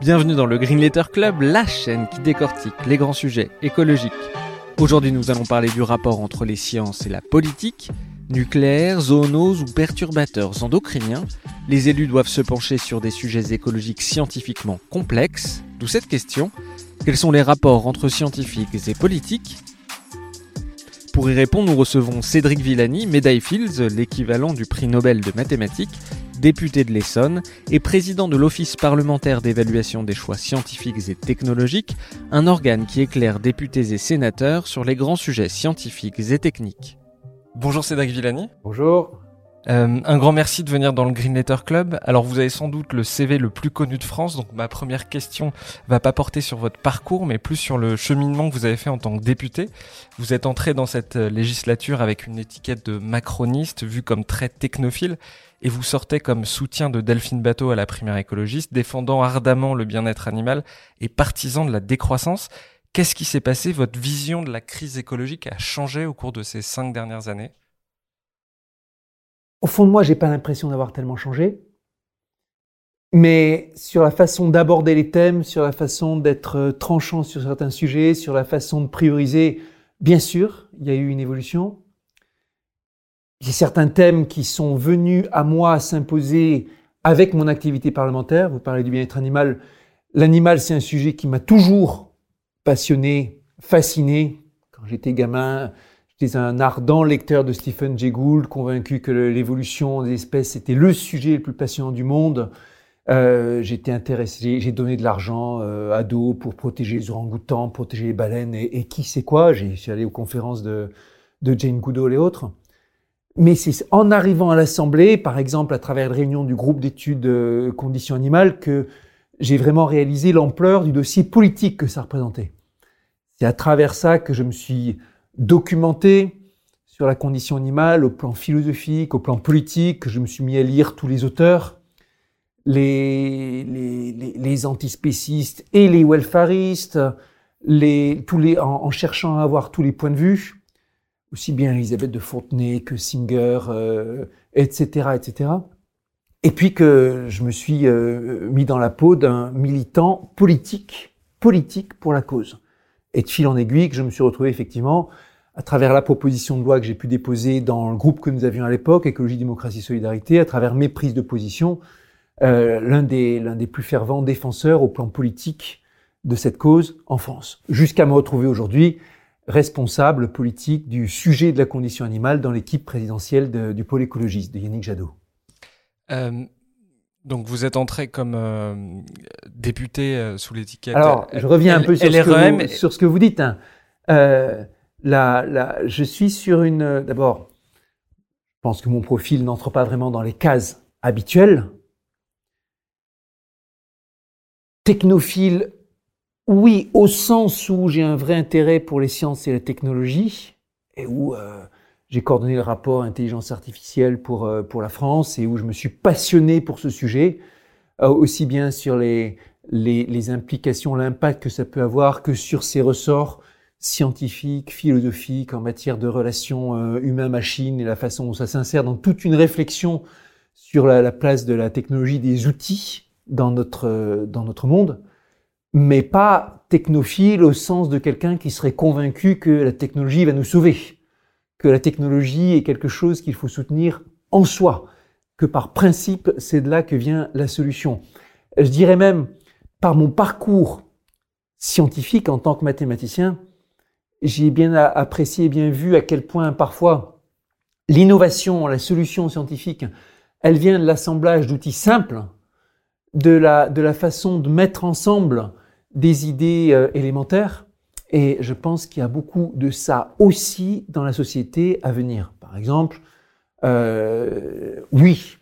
Bienvenue dans le Green Letter Club, la chaîne qui décortique les grands sujets écologiques. Aujourd'hui, nous allons parler du rapport entre les sciences et la politique. Nucléaire, zoonoses ou perturbateurs endocriniens, les élus doivent se pencher sur des sujets écologiques scientifiquement complexes. D'où cette question quels sont les rapports entre scientifiques et politiques? Pour y répondre, nous recevons Cédric Villani, médaille Fields, l'équivalent du prix Nobel de mathématiques, député de l'Essonne et président de l'Office parlementaire d'évaluation des choix scientifiques et technologiques, un organe qui éclaire députés et sénateurs sur les grands sujets scientifiques et techniques. Bonjour Cédric Villani. Bonjour. Euh, un grand merci de venir dans le Green Letter Club. Alors vous avez sans doute le CV le plus connu de France, donc ma première question va pas porter sur votre parcours, mais plus sur le cheminement que vous avez fait en tant que député. Vous êtes entré dans cette législature avec une étiquette de macroniste, vue comme très technophile, et vous sortez comme soutien de Delphine Bateau à la primaire écologiste, défendant ardemment le bien-être animal et partisan de la décroissance. Qu'est-ce qui s'est passé? Votre vision de la crise écologique a changé au cours de ces cinq dernières années? Au fond de moi, j'ai pas l'impression d'avoir tellement changé. Mais sur la façon d'aborder les thèmes, sur la façon d'être euh, tranchant sur certains sujets, sur la façon de prioriser, bien sûr, il y a eu une évolution. Certains thèmes qui sont venus à moi s'imposer avec mon activité parlementaire. Vous parlez du bien-être animal. L'animal, c'est un sujet qui m'a toujours passionné, fasciné. Quand j'étais gamin, J'étais un ardent lecteur de Stephen Jay Gould, convaincu que l'évolution des espèces était le sujet le plus passionnant du monde. Euh, j'étais intéressé, j'ai donné de l'argent euh, à dos pour protéger les orang-outans, protéger les baleines et, qui sait quoi. J'ai allé aux conférences de, de Jane Goodall et autres. Mais c'est en arrivant à l'Assemblée, par exemple à travers la réunion du groupe d'études euh, conditions animales, que j'ai vraiment réalisé l'ampleur du dossier politique que ça représentait. C'est à travers ça que je me suis documenté sur la condition animale au plan philosophique, au plan politique. Je me suis mis à lire tous les auteurs, les, les, les, antispécistes et les welfaristes, les, tous les, en, cherchant à avoir tous les points de vue, aussi bien Elisabeth de Fontenay que Singer, etc., euh, etc. Et puis que je me suis euh, mis dans la peau d'un militant politique, politique pour la cause. Et de fil en aiguille, que je me suis retrouvé effectivement à travers la proposition de loi que j'ai pu déposer dans le groupe que nous avions à l'époque, Écologie, Démocratie, Solidarité, à travers mes prises de position, euh, l'un des, l'un des plus fervents défenseurs au plan politique de cette cause en France. Jusqu'à me retrouver aujourd'hui responsable politique du sujet de la condition animale dans l'équipe présidentielle du pôle écologiste de Yannick Jadot. Euh, donc vous êtes entré comme euh, député euh, sous l'étiquette. Alors je reviens un peu sur, ce que, vous, sur ce que vous dites. Hein. La, je suis sur une. D'abord, je pense que mon profil n'entre pas vraiment dans les cases habituelles. Technophile, oui, au sens où j'ai un vrai intérêt pour les sciences et la technologie, et où euh, j'ai coordonné le rapport intelligence artificielle pour, euh, pour la France, et où je me suis passionné pour ce sujet, euh, aussi bien sur les, les, les implications, l'impact que ça peut avoir, que sur ses ressorts scientifique, philosophique en matière de relations euh, humain-machine et la façon dont ça s'insère dans toute une réflexion sur la, place de la technologie des outils dans notre, euh, dans notre monde, mais pas technophile au sens de quelqu'un qui serait convaincu que la technologie va nous sauver, que la technologie est quelque chose qu'il faut soutenir en soi, que par principe, c'est de là que vient la solution. Je dirais même, par mon parcours scientifique en tant que mathématicien, j'ai bien apprécié et bien vu à quel point parfois l'innovation, la solution scientifique, elle vient de l'assemblage d'outils simples, de la, de la façon de mettre ensemble des idées euh, élémentaires. Et je pense qu'il y a beaucoup de ça aussi dans la société à venir. Par exemple, euh, oui,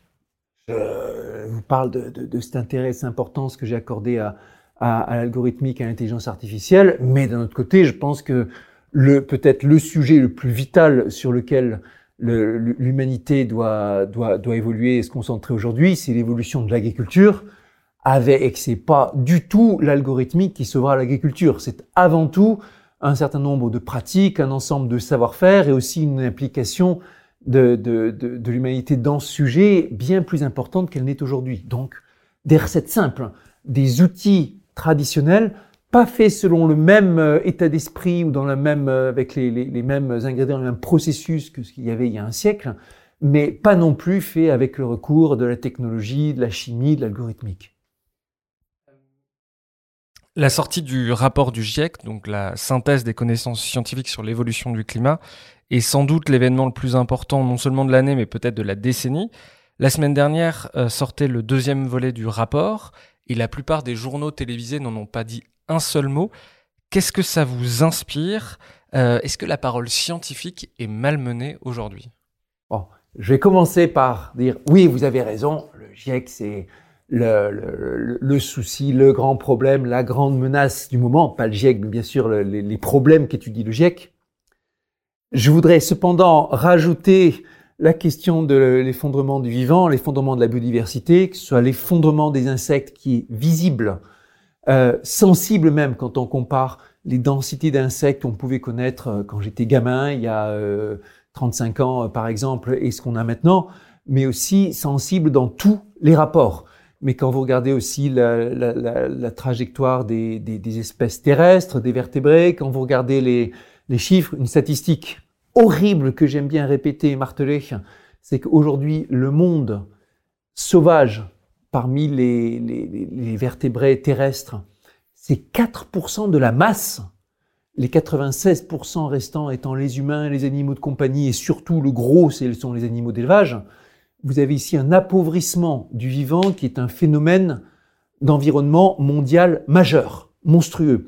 je vous parle de, de, de cet intérêt, cette importance que j'ai accordé à, à, à l'algorithmique, à l'intelligence artificielle, mais d'un autre côté, je pense que peut-être le sujet le plus vital sur lequel l'humanité doit, doit évoluer et se concentrer aujourd'hui, c'est l'évolution de l'agriculture, avec, et que c'est pas du tout l'algorithmique qui sauvera l'agriculture. C'est avant tout un certain nombre de pratiques, un ensemble de savoir-faire et aussi une implication de, de, de, de l'humanité dans ce sujet bien plus importante qu'elle n'est aujourd'hui. Donc, des recettes simples, des outils traditionnels, pas faits selon le même euh, état d'esprit ou dans la même, euh, avec les, les, les, mêmes ingrédients, le même processus que ce qu'il y avait il y a un siècle, mais pas non plus faits avec le recours de la technologie, de la chimie, de l'algorithmique. La sortie du rapport du GIEC, donc la synthèse des connaissances scientifiques sur l'évolution du climat, est sans doute l'événement le plus important non seulement de l'année, mais peut-être de la décennie. La semaine dernière euh, sortait le deuxième volet du rapport, et la plupart des journaux télévisés n'en ont pas dit un seul mot. Qu'est-ce que ça vous inspire? Euh, Est-ce que la parole scientifique est malmenée aujourd'hui? Bon, Je vais commencer par dire oui, vous avez raison, le GIEC c'est le, le, le, souci, le grand problème, la grande menace du moment, pas le GIEC, mais bien sûr le, les, les, problèmes qu'étudie le GIEC. Je voudrais cependant rajouter la question de l'effondrement du vivant, l'effondrement de la biodiversité, que ce soit l'effondrement des insectes qui est visible, euh, sensible même quand on compare les densités d'insectes qu'on pouvait connaître euh, quand j'étais gamin, il y a euh, 35 ans euh, par exemple, et ce qu'on a maintenant, mais aussi sensible dans tous les rapports mais quand vous regardez aussi la, trajectoire des, espèces terrestres, des vertébrés, quand vous regardez les, chiffres, une statistique horrible que j'aime bien répéter et marteler, c'est qu'aujourd'hui, le monde sauvage parmi les vertébrés terrestres, c'est 4% de la masse. Les 96% restants étant les humains, les animaux de compagnie et surtout le gros, ce sont les animaux d'élevage vous avez ici un appauvrissement du vivant qui est un phénomène d'environnement mondial majeur, monstrueux.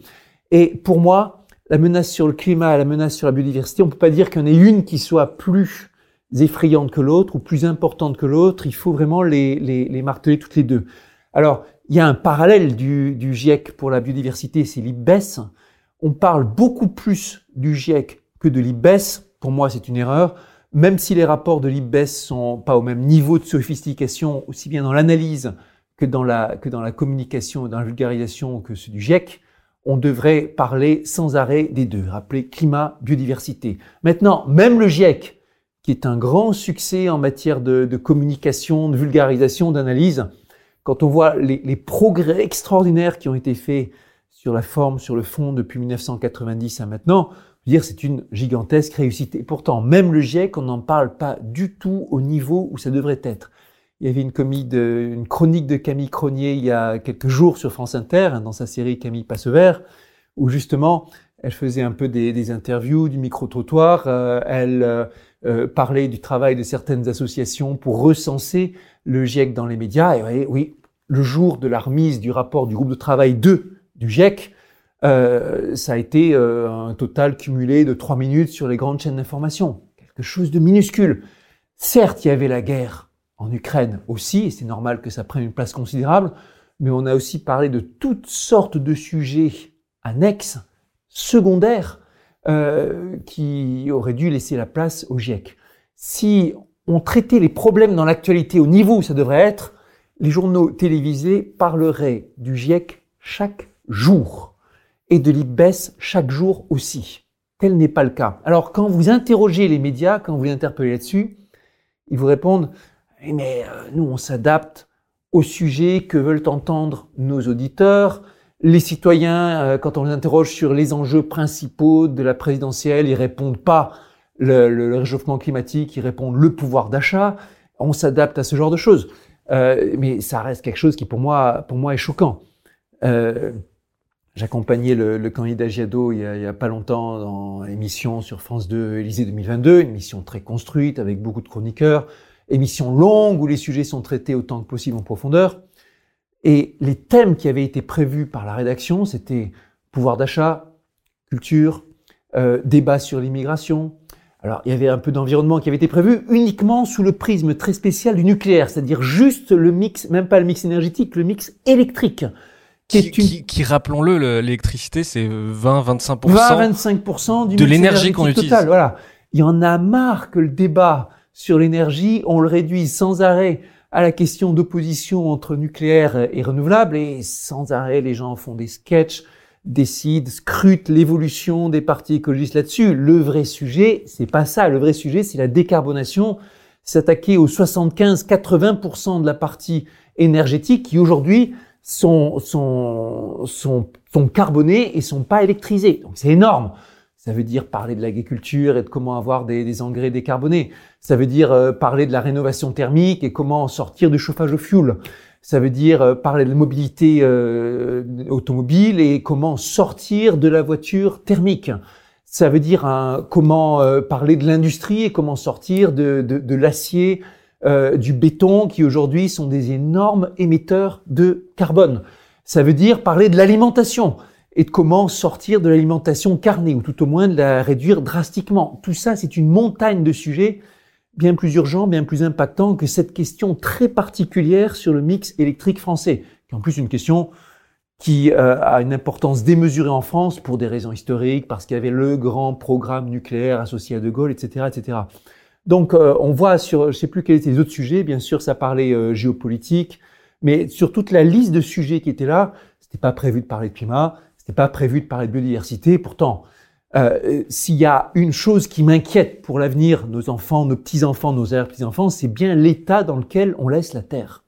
Et pour moi, la menace sur le climat, la menace sur la biodiversité, on ne peut pas dire qu'il y en ait une qui soit plus effrayante que l'autre ou plus importante que l'autre. Il faut vraiment les, les, les, marteler toutes les deux. Alors, il y a un parallèle du, du GIEC pour la biodiversité, c'est l'IPBES. On parle beaucoup plus du GIEC que de l'IPBES. Pour moi, c'est une erreur même si les rapports de l'IPBES sont pas au même niveau de sophistication, aussi bien dans l'analyse que dans la, communication, dans la vulgarisation que ceux du GIEC, on devrait parler sans arrêt des deux, rappeler climat, biodiversité. Maintenant, même le GIEC, qui est un grand succès en matière de, communication, de vulgarisation, d'analyse, quand on voit les, les, progrès extraordinaires qui ont été faits sur la forme, sur le fond depuis 1990 à maintenant, dire c'est une gigantesque réussite. Et pourtant, même le GIEC, on n'en parle pas du tout au niveau où ça devrait être. Il y avait une, de, une chronique de Camille Cronier il y a quelques jours sur France Inter, hein, dans sa série Camille Passevert, où justement, elle faisait un peu des, interviews, du micro-trottoir, euh, elle euh, euh, parlait du travail de certaines associations pour recenser le GIEC dans les médias. Et voyez, oui, le jour de la remise du rapport du groupe de travail 2 du GIEC, euh, ça a été euh, un total cumulé de trois minutes sur les grandes chaînes d'information. Quelque chose de minuscule. Certes, il y avait la guerre en Ukraine aussi, et c'est normal que ça prenne une place considérable, mais on a aussi parlé de toutes sortes de sujets annexes, secondaires, euh, qui auraient dû laisser la place au GIEC. Si on traitait les problèmes dans l'actualité au niveau où ça devrait être, les journaux télévisés parleraient du GIEC chaque jour et de l'IPBES chaque jour aussi. Tel n'est pas le cas. Alors quand vous interrogez les médias, quand vous interpellez là-dessus, ils vous répondent eh, mais euh, nous on s'adapte au sujet que veulent entendre nos auditeurs. Les citoyens, euh, quand on les interroge sur les enjeux principaux de la présidentielle, ils répondent pas le réchauffement climatique, ils répondent le pouvoir d'achat. On s'adapte à ce genre de choses. Euh, mais ça reste quelque chose qui pour moi, pour moi est choquant. J'accompagnais le, le, candidat Giado il y, a, il y a pas longtemps dans l'émission sur France 2 Élysée 2022, une émission très construite avec beaucoup de chroniqueurs, émission longue où les sujets sont traités autant que possible en profondeur. Et les thèmes qui avaient été prévus par la rédaction, c'était pouvoir d'achat, culture, euh, débat sur l'immigration. Alors, il y avait un peu d'environnement qui avait été prévu uniquement sous le prisme très spécial du nucléaire, c'est-à-dire juste le mix, même pas le mix énergétique, le mix électrique. Qui, qui, qui, rappelons-le, l'électricité, c'est 20-25%. 20-25% de l'énergie qu'on utilise. Voilà. Il y en a marre que le débat sur l'énergie, on le réduise sans arrêt à la question d'opposition entre nucléaire et renouvelable, et sans arrêt, les gens font des sketchs, décident, scrutent l'évolution des partis écologistes là-dessus. Le vrai sujet, c'est pas ça. Le vrai sujet, c'est la décarbonation, s'attaquer aux 75-80% de la partie énergétique qui aujourd'hui sont, sont, sont, sont carbonés et sont pas électrisés. Donc c'est énorme. Ça veut dire parler de l'agriculture et de comment avoir des, des engrais décarbonés. Ça veut dire euh, parler de la rénovation thermique et comment sortir du chauffage au fioul. Ça veut dire euh, parler de la mobilité euh, automobile et comment sortir de la voiture thermique. Ça veut dire comment euh, parler de l'industrie et comment sortir de, de, de l'acier, du béton qui aujourd'hui sont des énormes émetteurs de carbone. Ça veut dire parler de l'alimentation et de comment sortir de l'alimentation carnée ou tout au moins de la réduire drastiquement. Tout ça, c'est une montagne de sujets bien plus urgent, bien plus impactant que cette question très particulière sur le mix électrique français, qui en plus une question qui euh, a une importance démesurée en France pour des raisons historiques, parce qu'il y avait le grand programme nucléaire associé à De Gaulle, etc., etc. Donc, euh, on voit sur, je sais plus quels étaient les autres sujets. Bien sûr, ça parlait euh, géopolitique, mais sur toute la liste de sujets qui étaient là, c'était pas prévu de parler de climat, c'était pas prévu de parler de biodiversité. Pourtant, euh, s'il y a une chose qui m'inquiète pour l'avenir, nos enfants, nos petits-enfants, nos arrière-petits-enfants, c'est bien l'état dans lequel on laisse la Terre.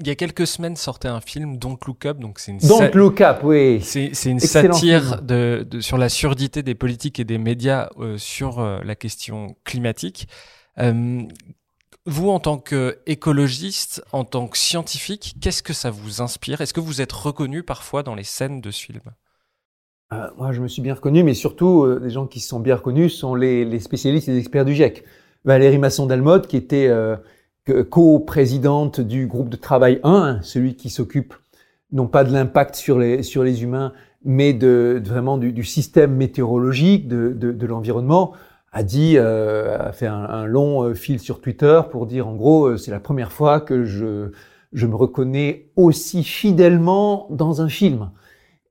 Il y a quelques semaines sortait un film Don't Look Up, donc c'est une Don't Look Up, oui. C'est une satire de, sur la surdité des politiques et des médias euh, sur euh, la question climatique. vous, en tant qu'écologiste, en tant que scientifique, qu'est-ce que ça vous inspire? Est-ce que vous êtes reconnu parfois dans les scènes de ce film? Euh, moi, je me suis bien reconnu, mais surtout, euh, les gens qui sont bien reconnus sont les, les spécialistes et les experts du GIEC. Valérie Masson-Delmotte, qui était euh, co-présidente du groupe de travail 1, celui qui s'occupe non pas de l'impact sur les, sur les humains, mais de, vraiment du, système météorologique, de, de, l'environnement, a dit, euh, a fait un, long fil sur Twitter pour dire, en gros, c'est la première fois que je, je me reconnais aussi fidèlement dans un film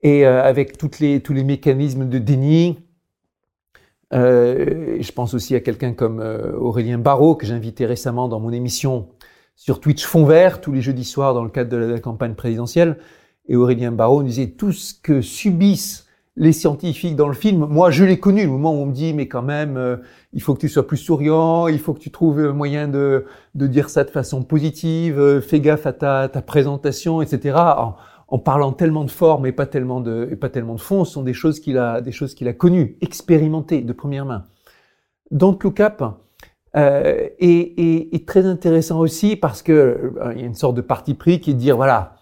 et euh, avec toutes les, tous les mécanismes de déni. Euh, je pense aussi à quelqu'un comme euh, Aurélien Barraud, que j'ai invité récemment dans mon émission sur Twitch Fond Vert, tous les jeudis soirs dans le cadre de la, campagne présidentielle. Et Aurélien Barraud nous disait tout ce que subissent les scientifiques dans le film, moi je l'ai connu, le moment où on me dit mais quand même, il faut que tu sois plus souriant, il faut que tu trouves un moyen de, de dire ça de façon positive, fais gaffe à ta, ta présentation, etc en parlant tellement de forme et pas tellement de, et pas tellement de fond, ce sont des choses qu'il a, des choses qu'il a connues, expérimentées de première main. Don't Look Up euh, est, est, très intéressant aussi parce que euh, il y a une sorte de parti pris qui est de dire voilà,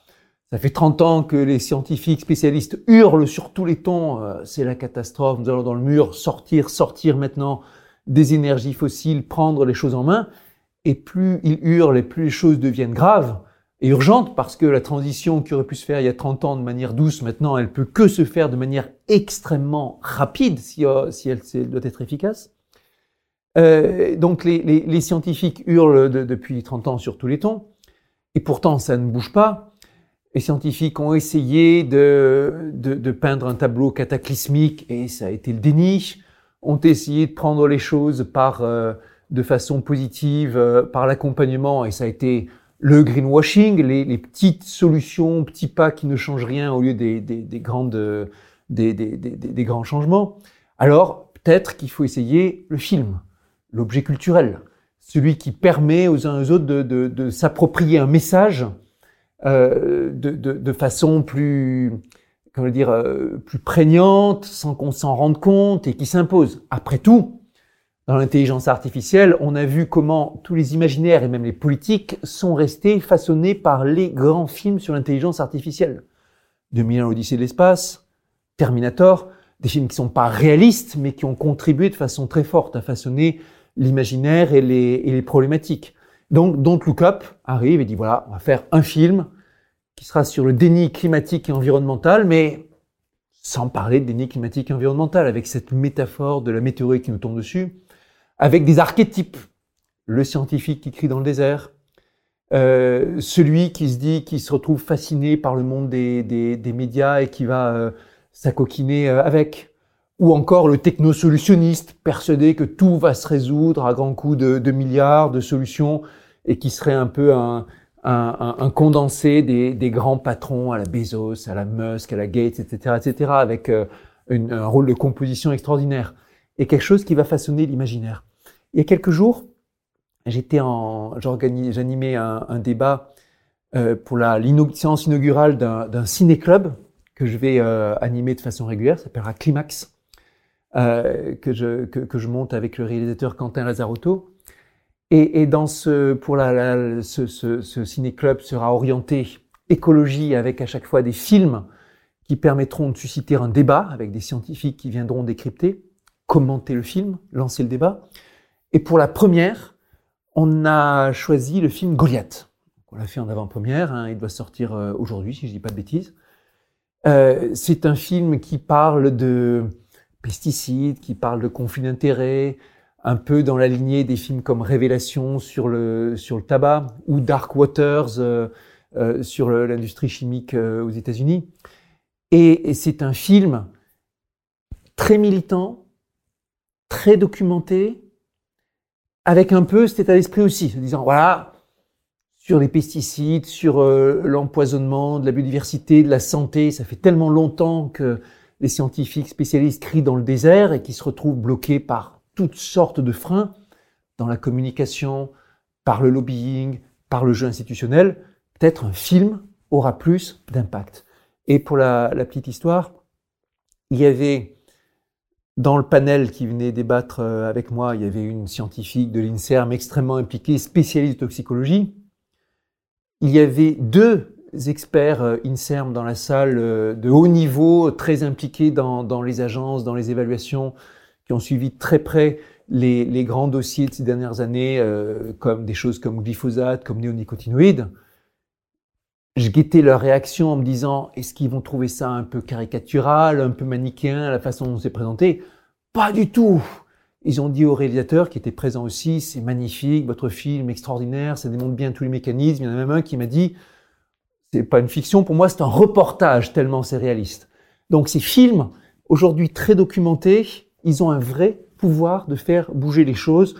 ça fait 30 ans que les scientifiques spécialistes hurlent sur tous les tons, euh, c'est la catastrophe, nous allons dans le mur, sortir, sortir maintenant des énergies fossiles, prendre les choses en main. Et plus ils hurlent et plus les choses deviennent graves, et urgente parce que la transition qui aurait pu se faire il y a 30 ans de manière douce, maintenant, elle peut que se faire de manière extrêmement rapide si, euh, si elle, doit être efficace. Euh, donc les, les, scientifiques hurlent depuis 30 ans sur tous les tons, et pourtant ça ne bouge pas. Les scientifiques ont essayé de, de, de peindre un tableau cataclysmique, et ça a été le déni. Ont essayé de prendre les choses par, euh, de façon positive, euh, par l'accompagnement, et ça a été le greenwashing, les, petites solutions, petits pas qui ne changent rien au lieu des, grandes, des, grands changements, alors peut-être qu'il faut essayer le film, l'objet culturel, celui qui permet aux uns et aux autres de, s'approprier un message euh, de, façon plus, comment dire, euh, plus prégnante, sans qu'on s'en rende compte et qui s'impose. Après tout, dans l'intelligence artificielle, on a vu comment tous les imaginaires et même les politiques sont restés façonnés par les grands films sur l'intelligence artificielle. 2001 Odyssée de l'espace, Terminator, des films qui sont pas réalistes, mais qui ont contribué de façon très forte à façonner l'imaginaire et les, et les problématiques. Donc, Don't Look Up arrive et dit voilà, on va faire un film qui sera sur le déni climatique et environnemental, mais sans parler de déni climatique et environnemental, avec cette métaphore de la météorite qui nous tombe dessus, avec des archétypes. Le scientifique qui crie dans le désert, euh, celui qui se dit, qui se retrouve fasciné par le monde des, des, des médias et qui va euh, s'acoquiner euh, avec. Ou encore le technosolutionniste, persuadé que tout va se résoudre à grands coups de, de milliards de solutions et qui serait un peu un, un, un condensé des, des, grands patrons à la Bezos, à la Musk, à la Gates, etc., etc., avec euh, une, un rôle de composition extraordinaire et quelque chose qui va façonner l'imaginaire. Il y a quelques jours, j'étais en, j'animais un, débat euh, pour la séance inaugurale d'un ciné-club que je vais euh, animer de façon régulière, ça s'appellera Climax, euh, que, je, que, je monte avec le réalisateur Quentin Lazarotto. Et, dans ce, pour la, la ce ciné-club sera orienté écologie avec à chaque fois des films qui permettront de susciter un débat avec des scientifiques qui viendront décrypter, commenter le film, lancer le débat. Et pour la première, on a choisi le film Goliath. On l'a fait en avant-première, hein, il doit sortir euh, aujourd'hui, si je dis pas de bêtises. Euh, c'est un film qui parle de pesticides, qui parle de conflits d'intérêts, un peu dans la lignée des films comme Révélation sur le, sur le tabac ou Dark Waters euh, sur l'industrie chimique aux États-Unis. Et c'est un film très militant, très documenté, avec un peu cet état d'esprit aussi, se disant voilà, sur les pesticides, sur euh, l'empoisonnement, de la biodiversité, de la santé, ça fait tellement longtemps que les scientifiques spécialistes crient dans le désert et qui se retrouvent bloqués par toutes sortes de freins dans la communication, par le lobbying, par le jeu institutionnel. Peut-être un film aura plus d'impact. Et pour la petite histoire, il y avait dans le panel qui venait débattre euh, avec moi, il y avait une scientifique de l'INSERM extrêmement impliquée, spécialiste de toxicologie. Il y avait deux experts euh, INSERM dans la salle euh, de haut niveau, très impliqués dans, les agences, dans les évaluations, qui ont suivi très près les grands dossiers de ces dernières années, comme des choses comme glyphosate, comme néonicotinoïdes je guettais leur réaction en me disant est-ce qu'ils vont trouver ça un peu caricatural, un peu manichéen, la façon dont c'est présenté? Pas du tout Ils ont dit au réalisateur qui était présent aussi c'est magnifique, votre film extraordinaire, ça démontre bien tous les mécanismes. Il y en a même un qui m'a dit c'est pas une fiction, pour moi c'est un reportage tellement c'est réaliste. Donc ces films, aujourd'hui très documentés, ils ont un vrai pouvoir de faire bouger les choses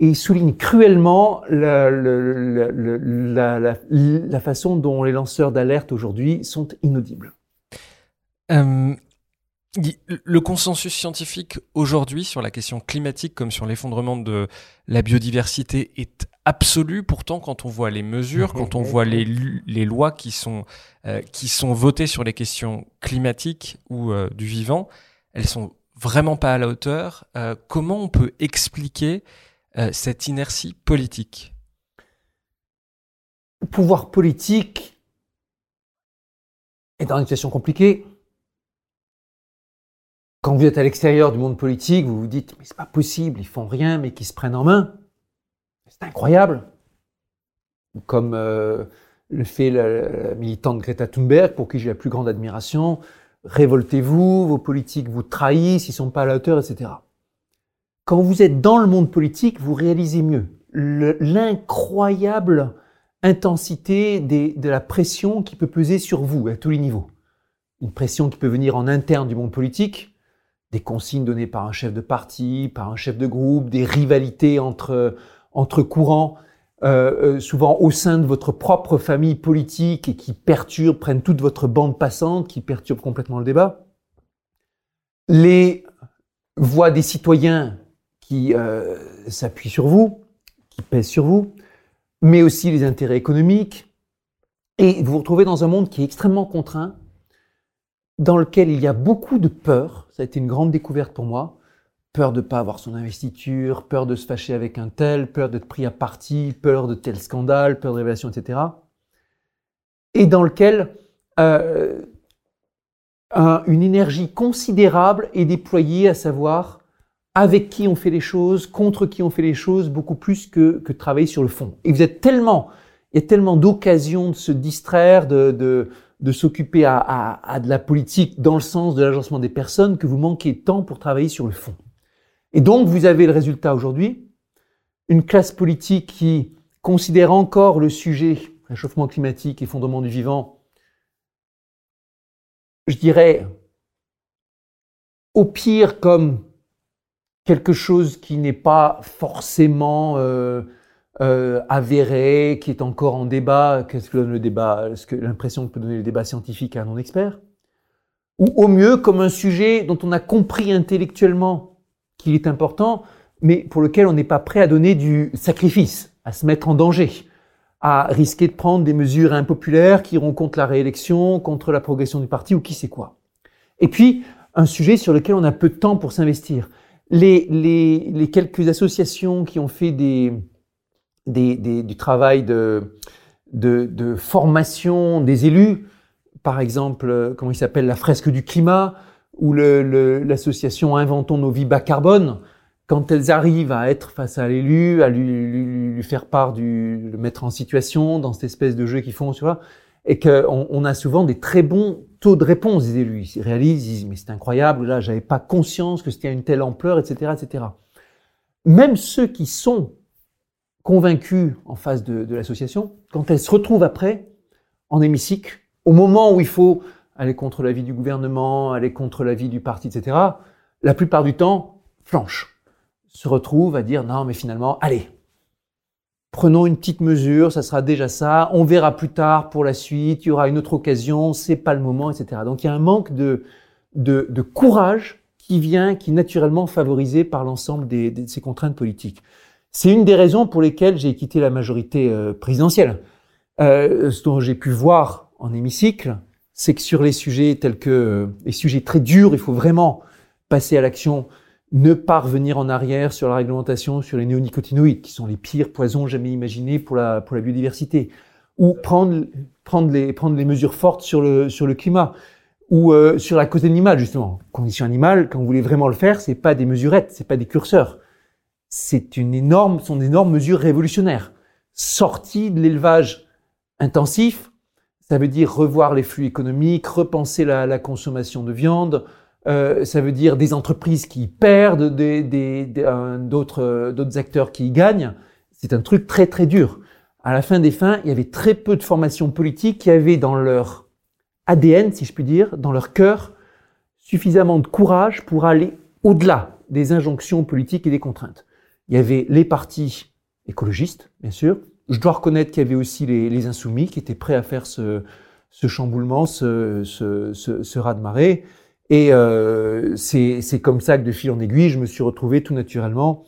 et il souligne cruellement la, façon dont les lanceurs d'alerte aujourd'hui sont inaudibles. Euh, le consensus scientifique aujourd'hui sur la question climatique comme sur l'effondrement de la biodiversité est absolu. Pourtant, quand on voit les mesures, quand on voit les, lois qui sont, euh, qui sont votées sur les questions climatiques ou euh, du vivant, elles sont vraiment pas à la hauteur. Comment on peut expliquer euh, cette inertie politique Le pouvoir politique est dans une situation compliquée. Quand vous êtes à l'extérieur du monde politique, vous vous dites mais c'est pas possible, ils font rien, mais qu'ils se prennent en main. C'est incroyable. Comme euh, le fait la, militante Greta Thunberg, pour qui j'ai la plus grande admiration. Révoltez-vous, vos politiques vous trahissent, ils sont pas à la hauteur, etc. Quand vous êtes dans le monde politique, vous réalisez mieux l'incroyable intensité de la pression qui peut peser sur vous à tous les niveaux. Une pression qui peut venir en interne du monde politique, des consignes données par un chef de parti, par un chef de groupe, des rivalités entre, entre courants, euh, euh souvent au sein de votre propre famille politique et qui perturbent, prennent toute votre bande passante, qui perturbent complètement le débat. Les voix des citoyens qui euh, s'appuient sur vous, qui pèsent sur vous, mais aussi les intérêts économiques. Et vous vous retrouvez dans un monde qui est extrêmement contraint, dans lequel il y a beaucoup de peur. Ça a été une grande découverte pour moi. Peur de ne pas avoir son investiture, peur de se fâcher avec un tel, peur d'être pris à partie, peur de tel scandale, peur de révélation, etc. Et dans lequel euh, un, une énergie considérable est déployée, à savoir avec qui on fait les choses, contre qui on fait les choses, beaucoup plus que, que travailler sur le fond. Et vous êtes tellement, il y a tellement d'occasions de se distraire, de, de, de s'occuper à, de la politique dans le sens de l'agencement des personnes que vous manquez de temps pour travailler sur le fond. Et donc, vous avez le résultat aujourd'hui, une classe politique qui considère encore le sujet réchauffement climatique, effondrement du vivant, je dirais, au pire comme quelque chose qui n'est pas forcément euh, euh, avéré, qui est encore en débat. Qu'est-ce que donne le débat? Est-ce que l'impression que peut donner le débat scientifique à un non-expert? Ou au mieux comme un sujet dont on a compris intellectuellement qu'il est important, mais pour lequel on n'est pas prêt à donner du sacrifice, à se mettre en danger, à risquer de prendre des mesures impopulaires qui iront contre la réélection, contre la progression du parti ou qui sait quoi. Et puis, un sujet sur lequel on a peu de temps pour s'investir. Les, les, les, quelques associations qui ont fait des, des, des, du travail de, de, de, formation des élus, par exemple, euh, comment il s'appelle, la fresque du climat, ou l'association Inventons nos vies bas carbone, quand elles arrivent à être face à l'élu, à lui, lui, lui, faire part du, le mettre en situation dans cette espèce de jeu qu'ils font, tu vois, et qu'on on a souvent des très bons taux de réponse des élus. Ils réalisent, ils disent, mais c'est incroyable, là, j'avais pas conscience que c'était à une telle ampleur, etc., etc. Même ceux qui sont convaincus en face de, de l'association, quand elles se retrouvent après en hémicycle, au moment où il faut aller contre l'avis du gouvernement, aller contre l'avis du parti, etc., la plupart du temps, flanche, se retrouvent à dire non, mais finalement, allez, prenons une petite mesure, ça sera déjà ça, on verra plus tard pour la suite, il y aura une autre occasion, c'est pas le moment, etc. Donc il y a un manque de, de, courage qui vient, qui est naturellement favorisé par l'ensemble de ces contraintes politiques. C'est une des raisons pour lesquelles j'ai quitté la majorité euh, présidentielle. Euh, ce dont j'ai pu voir en hémicycle, c'est que sur les sujets tels que euh, les sujets très durs, il faut vraiment passer à l'action ne pas revenir en arrière sur la réglementation sur les néonicotinoïdes, qui sont les pires poisons jamais imaginés pour la, pour la biodiversité, ou prendre, prendre, les, prendre les mesures fortes sur le, sur le climat, ou euh, sur la cause animale, justement. Condition animale, quand vous voulez vraiment le faire, c'est pas des mesurettes, c'est pas des curseurs. C'est une énorme, sont d'énormes mesures révolutionnaires. Sorties de l'élevage intensif, ça veut dire revoir les flux économiques, repenser la, la consommation de viande, euh, ça veut dire des entreprises qui perdent, d'autres, d'autres acteurs qui gagnent. C'est un truc très très dur. À la fin des fins, il y avait très peu de formations politiques qui avaient dans leur ADN, si je puis dire, dans leur cœur, suffisamment de courage pour aller au-delà des injonctions politiques et des contraintes. Il y avait les partis écologistes, bien sûr. Je dois reconnaître qu'il y avait aussi les, les, insoumis qui étaient prêts à faire ce, ce chamboulement, ce, ce, ce, ce raz-de-marée. Et euh, c'est comme ça que de fil en aiguille, je me suis retrouvé tout naturellement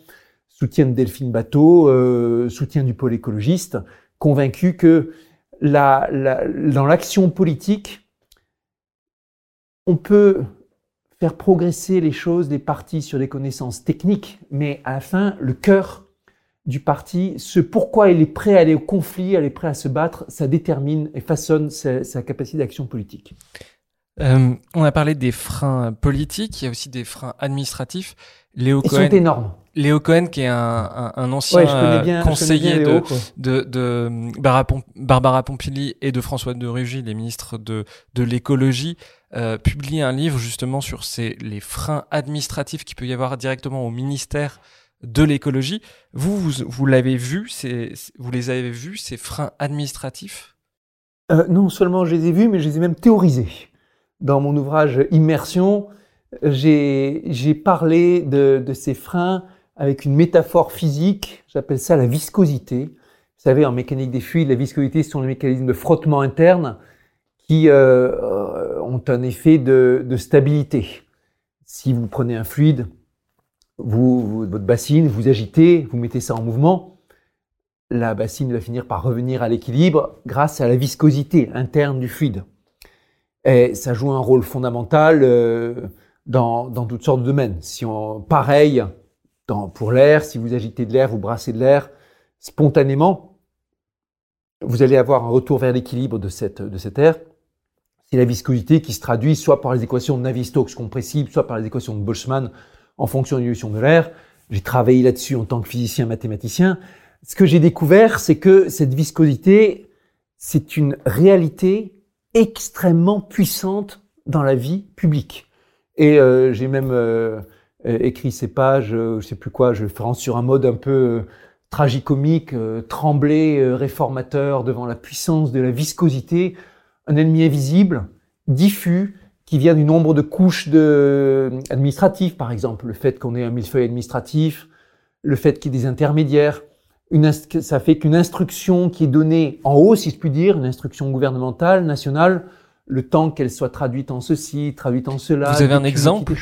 soutien de Delphine Bateau, euh, soutien du pôle écologiste, convaincu que dans l'action politique, on peut faire progresser les choses des partis sur des connaissances techniques, mais à la fin, le cœur du parti, ce pourquoi il est prêt à aller au conflit, il est prêt à se battre, ça détermine et façonne sa capacité d'action politique. Euh, on a parlé des freins politiques, il y a aussi des freins administratifs. Léo Ils Cohen, sont énormes. Léo Cohen, qui est un, un, un ancien ouais, bien, conseiller Léo, de, de, de, Barbara Pompili et de François de Rugy, les ministres de, de l'écologie, euh, publie un livre justement sur ces, les freins administratifs qu'il peut y avoir directement au ministère de l'écologie. Vous, vous, vous l'avez vu, vous les avez vus, ces freins administratifs? Euh, Non seulement je les ai vus, mais je les ai même théorisés dans mon ouvrage Immersion, j'ai parlé de, de, ces freins avec une métaphore physique, j'appelle ça la viscosité. Vous savez, en mécanique des fluides, la viscosité, ce sont les mécanismes de frottement interne qui euh, ont un effet de, de, stabilité. Si vous prenez un fluide, vous, votre bassine, vous agitez, vous mettez ça en mouvement, la bassine va finir par revenir à l'équilibre grâce à la viscosité interne du fluide. Et ça joue un rôle fondamental euh, dans, dans, toutes sortes de domaines. Si on, pareil, dans, pour l'air, si vous agitez de l'air, vous brassez de l'air, spontanément, vous allez avoir un retour vers l'équilibre de, cette, de cet air. C'est la viscosité qui se traduit soit par les équations de Navier-Stokes compressibles, soit par les équations de Boltzmann en fonction de l'évolution de l'air. J'ai travaillé là-dessus en tant que physicien mathématicien. Ce que j'ai découvert, c'est que cette viscosité, c'est une réalité extrêmement puissante dans la vie publique. Et euh, j'ai même euh, écrit ces pages, euh, je sais plus quoi, je fais sur un mode un peu euh, tragicomique, tremblé, réformateur devant la puissance de la viscosité, un ennemi invisible, diffus, qui vient du nombre de couches de, administratives, par exemple, le fait qu'on ait un millefeuille administratif, le fait qu'il y ait des intermédiaires, une ça fait qu'une instruction qui est donnée en haut, si je puis dire, une instruction gouvernementale, nationale, le temps qu'elle soit traduite en ceci, traduite en cela. Vous avez un exemple?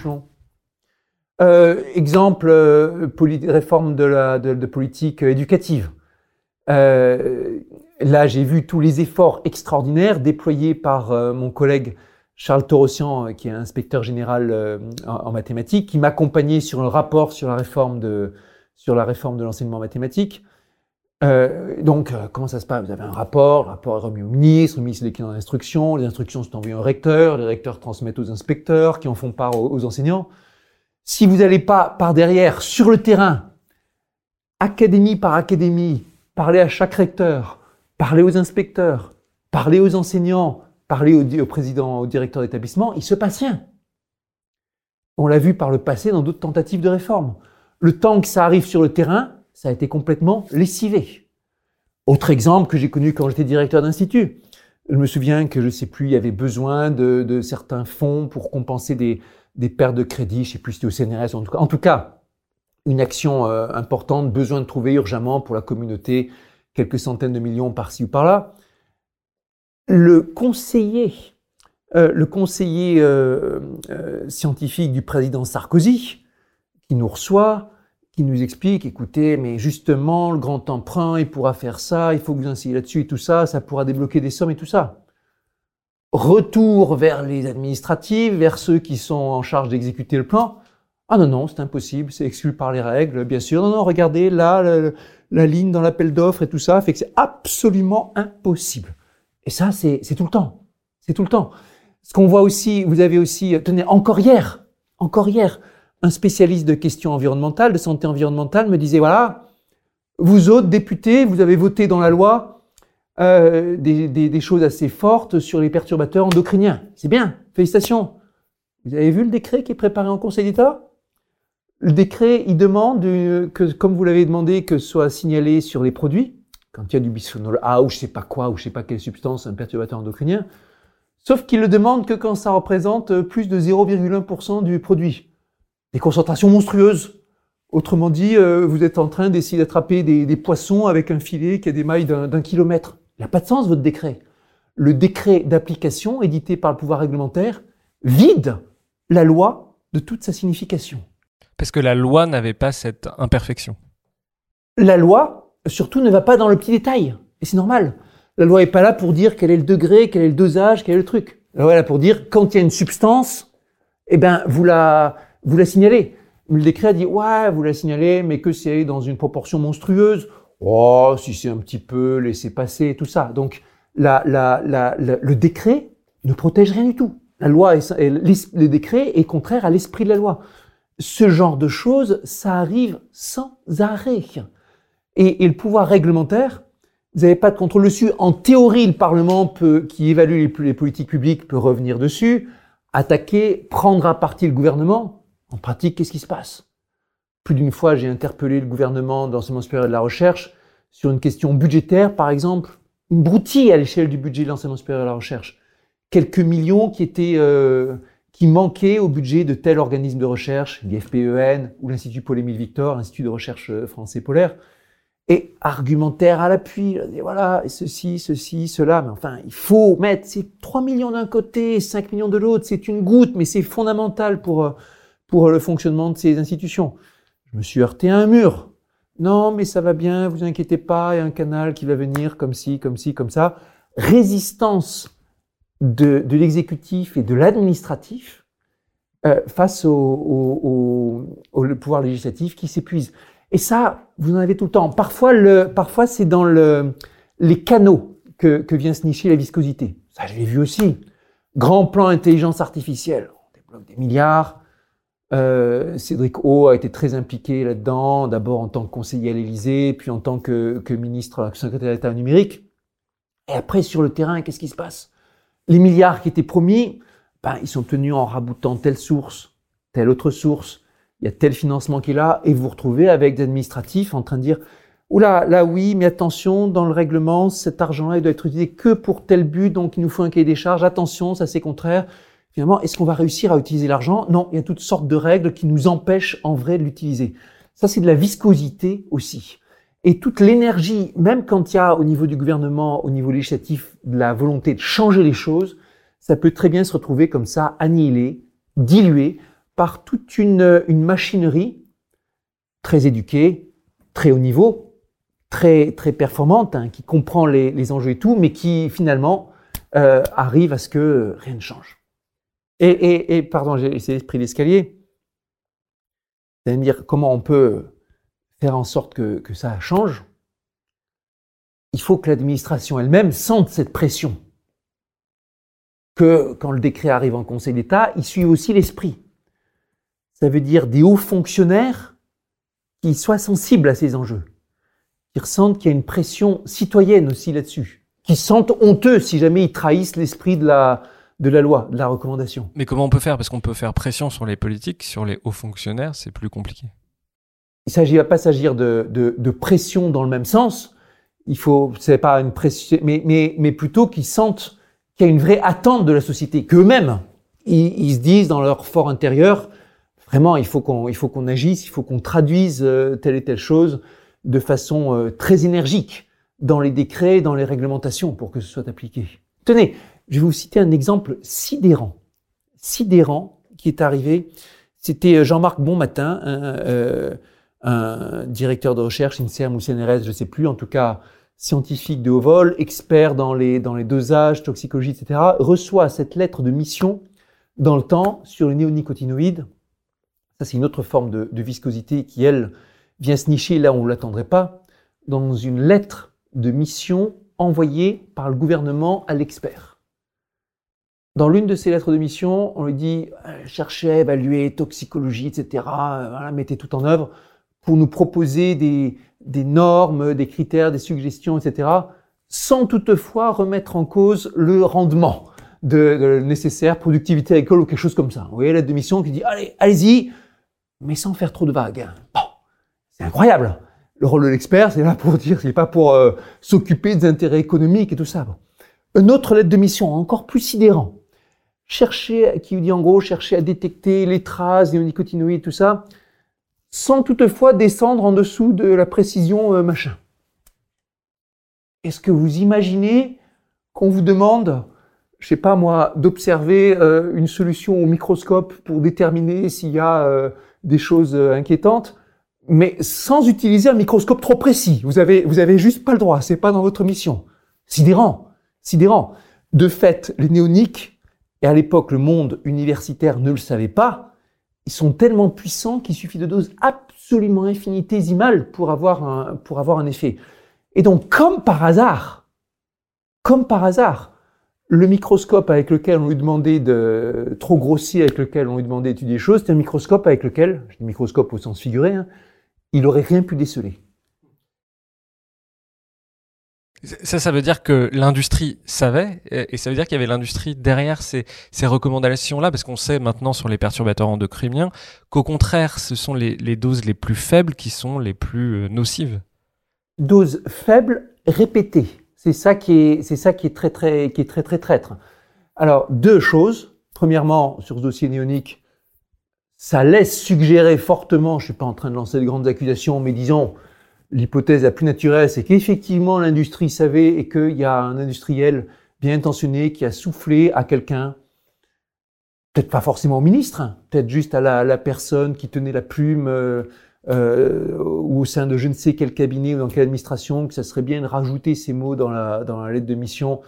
euh, Exemple, euh, réforme de, la, de, de politique éducative. Euh, là, j'ai vu tous les efforts extraordinaires déployés par euh, mon collègue Charles Torossian, qui est inspecteur général en, en, mathématiques, qui m'accompagnait sur le rapport sur la réforme de, sur la réforme de l'enseignement mathématique. Euh, donc, euh, comment ça se passe? Vous avez un rapport, le rapport est remis au ministre, le ministre l'écrit dans l'instruction, les instructions sont envoyées au recteur, les recteurs transmettent aux inspecteurs, qui en font part aux, aux enseignants. Si vous n'allez pas par derrière, sur le terrain, académie par académie, parler à chaque recteur, parler aux inspecteurs, parler aux enseignants, parler au, au président, au directeur d'établissement, il se passe rien. On l'a vu par le passé dans d'autres tentatives de réforme. Le temps que ça arrive sur le terrain, ça a été complètement lessivé. Autre exemple que j'ai connu quand j'étais directeur d'institut. Je me souviens que je ne sais plus, il y avait besoin de, certains fonds pour compenser des, pertes de crédit, je ne sais plus si c'était au CNRS, en tout cas, en tout cas une action euh, importante, besoin de trouver urgemment pour la communauté quelques centaines de millions par-ci ou par-là. Le conseiller, euh, le conseiller euh scientifique du président Sarkozy, qui nous reçoit, qui nous explique, écoutez, mais justement, le grand emprunt, il pourra faire ça, il faut que vous insistiez là-dessus et tout ça, ça pourra débloquer des sommes et tout ça. Retour vers les administratifs, vers ceux qui sont en charge d'exécuter le plan. Ah non, non, c'est impossible, c'est exclu par les règles, bien sûr. Non, non, regardez, là, la, la ligne dans l'appel d'offres et tout ça fait que c'est absolument impossible. Et ça, c'est tout le temps. C'est tout le temps. Ce qu'on voit aussi, vous avez aussi, tenez, encore hier, encore hier, un spécialiste de questions environnementales, de santé environnementale, me disait, voilà, vous autres députés, vous avez voté dans la loi euh, des, des, des, choses assez fortes sur les perturbateurs endocriniens. C'est bien, félicitations. Vous avez vu le décret qui est préparé en Conseil d'État? Le décret, il demande que, comme vous l'avez demandé, que soit signalé sur les produits, quand il y a du bisphénol A ou je sais pas quoi, ou je sais pas quelle substance, un perturbateur endocrinien, sauf qu'il le demande que quand ça représente plus de 0,1% du produit des concentrations monstrueuses. Autrement dit, euh, vous êtes en train d'essayer d'attraper des, des, poissons avec un filet qui a des mailles d'un kilomètre. Il n'a pas de sens, votre décret. Le décret d'application édité par le pouvoir réglementaire vide la loi de toute sa signification. Parce que la loi n'avait pas cette imperfection. La loi, surtout, ne va pas dans le petit détail. Et c'est normal. La loi n'est pas là pour dire quel est le degré, quel est le dosage, quel est le truc. La loi est là pour dire quand il y a une substance, eh ben, vous la, vous la signalez. Le décret a dit, ouais, vous la signalez, mais que c'est dans une proportion monstrueuse. Oh, si c'est un petit peu, laissez passer, tout ça. Donc, la, la, la, le décret ne protège rien du tout. La loi, est, le décret est contraire à l'esprit de la loi. Ce genre de choses, ça arrive sans arrêt. Et, et le pouvoir réglementaire, vous n'avez pas de contrôle dessus. En théorie, le Parlement peut, qui évalue les politiques publiques peut revenir dessus, attaquer, prendre à partie le gouvernement. En pratique, qu'est-ce qui se passe? Plus d'une fois, j'ai interpellé le gouvernement d'enseignement supérieur de la recherche sur une question budgétaire, par exemple, une broutille à l'échelle du budget de l'enseignement supérieur de la recherche. Quelques millions qui étaient euh, qui manquaient au budget de tel organisme de recherche, l'IFPEN ou l'Institut Paul-Émile Victor, l'Institut de recherche euh, français polaire, et argumentaire à l'appui, voilà, ceci, ceci, cela, mais enfin, il faut mettre ces 3 millions d'un côté, 5 millions de l'autre, c'est une goutte, mais c'est fondamental pour, euh, pour le fonctionnement de ces institutions. Je me suis heurté à un mur. Non, mais ça va bien, vous inquiétez pas, il y a un canal qui va venir comme ci, comme ci, comme ça. Résistance de, l'exécutif et de l'administratif euh, face au, pouvoir législatif qui s'épuise. Et ça, vous en avez tout le temps. Parfois, parfois c'est dans le, les canaux que, que vient se nicher la viscosité. Ça, je l'ai vu aussi. Grand plan intelligence artificielle. On débloque des milliards. Euh, Cédric O a été très impliqué là-dedans, d'abord en tant que conseiller à l'Élysée, puis en tant que, que ministre, secrétaire d'État numérique. Et après, sur le terrain, qu'est-ce qui se passe? Les milliards qui étaient promis, ben, ils sont tenus en raboutant telle source, telle autre source, il y a tel financement qui est là, et vous vous retrouvez avec des administratifs en train de dire, oula, là oui, mais attention, dans le règlement, cet argent-là, il doit être utilisé que pour tel but, donc il nous faut un cahier des charges, attention, ça c'est contraire. Finalement, est-ce qu'on va réussir à utiliser l'argent? Non, il y a toutes sortes de règles qui nous empêchent en vrai de l'utiliser. Ça, c'est de la viscosité aussi. Et toute l'énergie, même quand il y a au niveau du gouvernement, au niveau législatif, de la volonté de changer les choses, ça peut très bien se retrouver comme ça, annihilé, dilué par toute une, machinerie très éduquée, très haut niveau, très, très performante, hein, qui comprend les, les, enjeux et tout, mais qui finalement euh, arrive à ce que rien ne change. Et, et, et pardon, j'ai essayé l'esprit d'escalier. C'est-à-dire comment on peut faire en sorte que, que ça change, il faut que l'administration elle-même sente cette pression. Que quand le décret arrive en Conseil d'État, il suit aussi l'esprit. Ça veut dire des hauts fonctionnaires qui soient sensibles à ces enjeux, qui ressentent qu'il y a une pression citoyenne aussi là-dessus, qui sentent honteux si jamais ils trahissent l'esprit de la, de la loi, de la recommandation. Mais comment on peut faire? Parce qu'on peut faire pression sur les politiques, sur les hauts fonctionnaires, c'est plus compliqué. Il ne va pas s'agir de, de, de, pression dans le même sens. Il faut, c'est pas une pression, mais, mais, mais plutôt qu'ils sentent qu'il y a une vraie attente de la société, qu'eux-mêmes, ils, ils, se disent dans leur fort intérieur, vraiment, il faut qu'on, il faut qu'on agisse, il faut qu'on traduise euh, telle et telle chose de façon euh, très énergique dans les décrets, dans les réglementations pour que ce soit appliqué. Tenez, je vais vous citer un exemple sidérant, sidérant qui est arrivé. C'était euh, Jean-Marc Bonmatin, euh, un directeur de recherche, INSERM ou CNRS, je ne sais plus, en tout cas scientifique de haut vol, expert dans les, dans les dosages, toxicologie, etc., reçoit cette lettre de mission dans le temps sur les néonicotinoïdes. Ça, c'est une autre forme de, de, viscosité qui, elle, vient se nicher là où on ne l'attendrait pas, dans une lettre de mission envoyée par le gouvernement à l'expert. Dans l'une de ces lettres de mission, on lui dit euh, cherchez à évaluer toxicologie, etc. Voilà, mettez tout en œuvre pour nous proposer des, des normes, des critères, des suggestions, etc., sans toutefois remettre en cause le rendement de, de nécessaire productivité agricole ou quelque chose comme ça. Vous voyez, l'aide de mission qui dit, allez, allez-y, mais sans faire trop de vagues. Bon, c'est incroyable. Le rôle de l'expert, c'est là pour dire, c'est pas pour euh, s'occuper des intérêts économiques et tout ça. Une autre lettre de mission, encore plus sidérant. Chercher, qui dit en gros, chercher à détecter les traces, les nicotinoïdes, tout ça, sans toutefois descendre en dessous de la précision euh, machin. Est-ce que vous imaginez qu'on vous demande, je sais pas moi, d'observer euh, une solution au microscope pour déterminer s'il y a euh, des choses inquiétantes, mais sans utiliser un microscope trop précis? Vous avez, vous avez juste pas le droit. C'est pas dans votre mission. Sidérant, sidérant. De fait, les néoniques, et à l'époque le monde universitaire ne le savait pas, ils sont tellement puissants qu'il suffit de doses absolument infinitésimales pour avoir un, pour avoir effet. Et donc, comme par hasard, comme par hasard, le microscope avec lequel on lui demandait de, trop grossier avec lequel on lui demandait d'étudier des choses, c'est un microscope avec lequel, je dis microscope au sens figuré, hein, il aurait rien pu déceler. Ça, ça veut dire que l'industrie savait, et ça veut dire qu'il y avait l'industrie derrière ces, ces recommandations-là, parce qu'on sait maintenant sur les perturbateurs endocriniens qu'au contraire, ce sont les, les, doses les plus faibles qui sont les plus euh, nocives. Doses faibles répétées, c'est ça qui est, c'est ça qui est très très, qui est très très traître. Alors deux choses. Premièrement, sur ce dossier néonique, ça laisse suggérer fortement, je suis pas en train de lancer de grandes accusations, mais disons, l'hypothèse la plus naturelle, c'est qu'effectivement l'industrie savait et qu'il y a un industriel bien intentionné qui a soufflé à quelqu'un, peut-être pas forcément au ministre, hein, peut-être juste à la, la, personne qui tenait la plume euh, euh, ou au sein de je ne sais quel cabinet ou dans quelle administration, que ça serait bien de rajouter ces mots dans la, dans la lettre de mission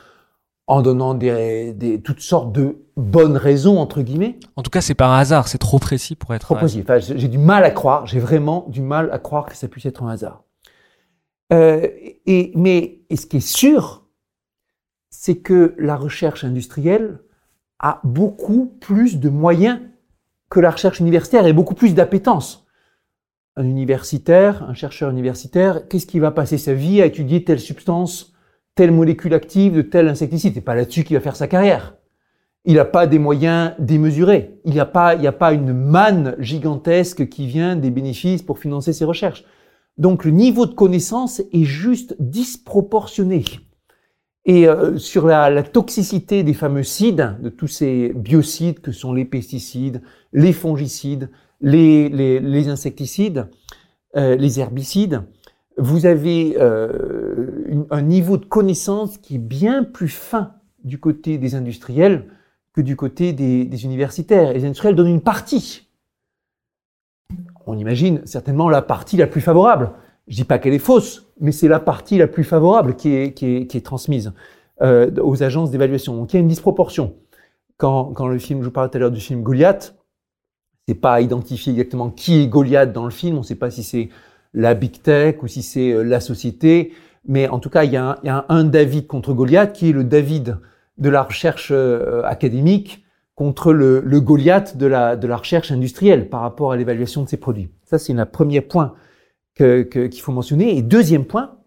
en donnant des, des, toutes sortes de bonnes raisons, entre guillemets. En tout cas, c'est par hasard, c'est trop précis pour être Trop précis. Enfin, j'ai du mal à croire, j'ai vraiment du mal à croire que ça puisse être un hasard. Euh, et, mais ce qui est sûr, c'est que la recherche industrielle a beaucoup plus de moyens que la recherche universitaire et beaucoup plus d'appétence. Un universitaire, un chercheur universitaire, qu'est-ce qui va passer sa vie à étudier telle substance, telle molécule active de tel insecticide? C'est pas là-dessus qu'il va faire sa carrière. Il n'a pas des moyens démesurés. Il n'y a, a pas une manne gigantesque qui vient des bénéfices pour financer ses recherches. Donc le niveau de connaissance est juste disproportionné. Et euh, sur la, toxicité des fameux cides, de tous ces biocides que sont les pesticides, les fongicides, les, insecticides, euh, les herbicides, vous avez euh, un niveau de connaissance qui est bien plus fin du côté des industriels que du côté des universitaires. Les industriels donnent une partie. On imagine certainement la partie la plus favorable. Je dis pas qu'elle est fausse, mais c'est la partie la plus favorable qui est, qui est, qui est transmise euh, aux agences d'évaluation. Donc il y a une disproportion. Quand, quand le film, je vous parlais tout à l'heure du film Goliath, c'est pas identifié exactement qui est Goliath dans le film. On ne sait pas si c'est la big tech ou si c'est euh, la société. Mais en tout cas, il y, a un, il y a un David contre Goliath qui est le David de la recherche euh, académique contre le, Goliath de la, recherche industrielle par rapport à l'évaluation de ces produits. Ça, c'est un premier point qu'il faut mentionner. Et deuxième point,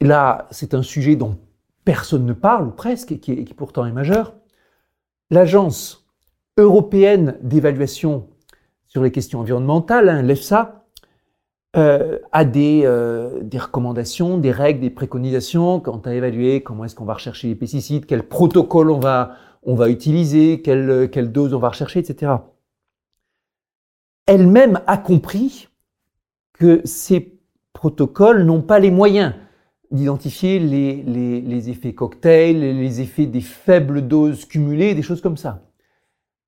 là, c'est un sujet dont personne ne parle, ou presque, et qui, et qui pourtant est majeur. L'Agence européenne d'évaluation sur les questions environnementales, hein, l'EFSA, euh, a des, euh, des recommandations, des règles, des préconisations quant à évaluer comment est-ce qu'on va rechercher les pesticides, quel protocole on va, on va utiliser, quelle, quelle dose on va rechercher, etc. Elle-même a compris que ces protocoles n'ont pas les moyens d'identifier les, les, les, effets cocktails, les effets des faibles doses cumulées, des choses comme ça.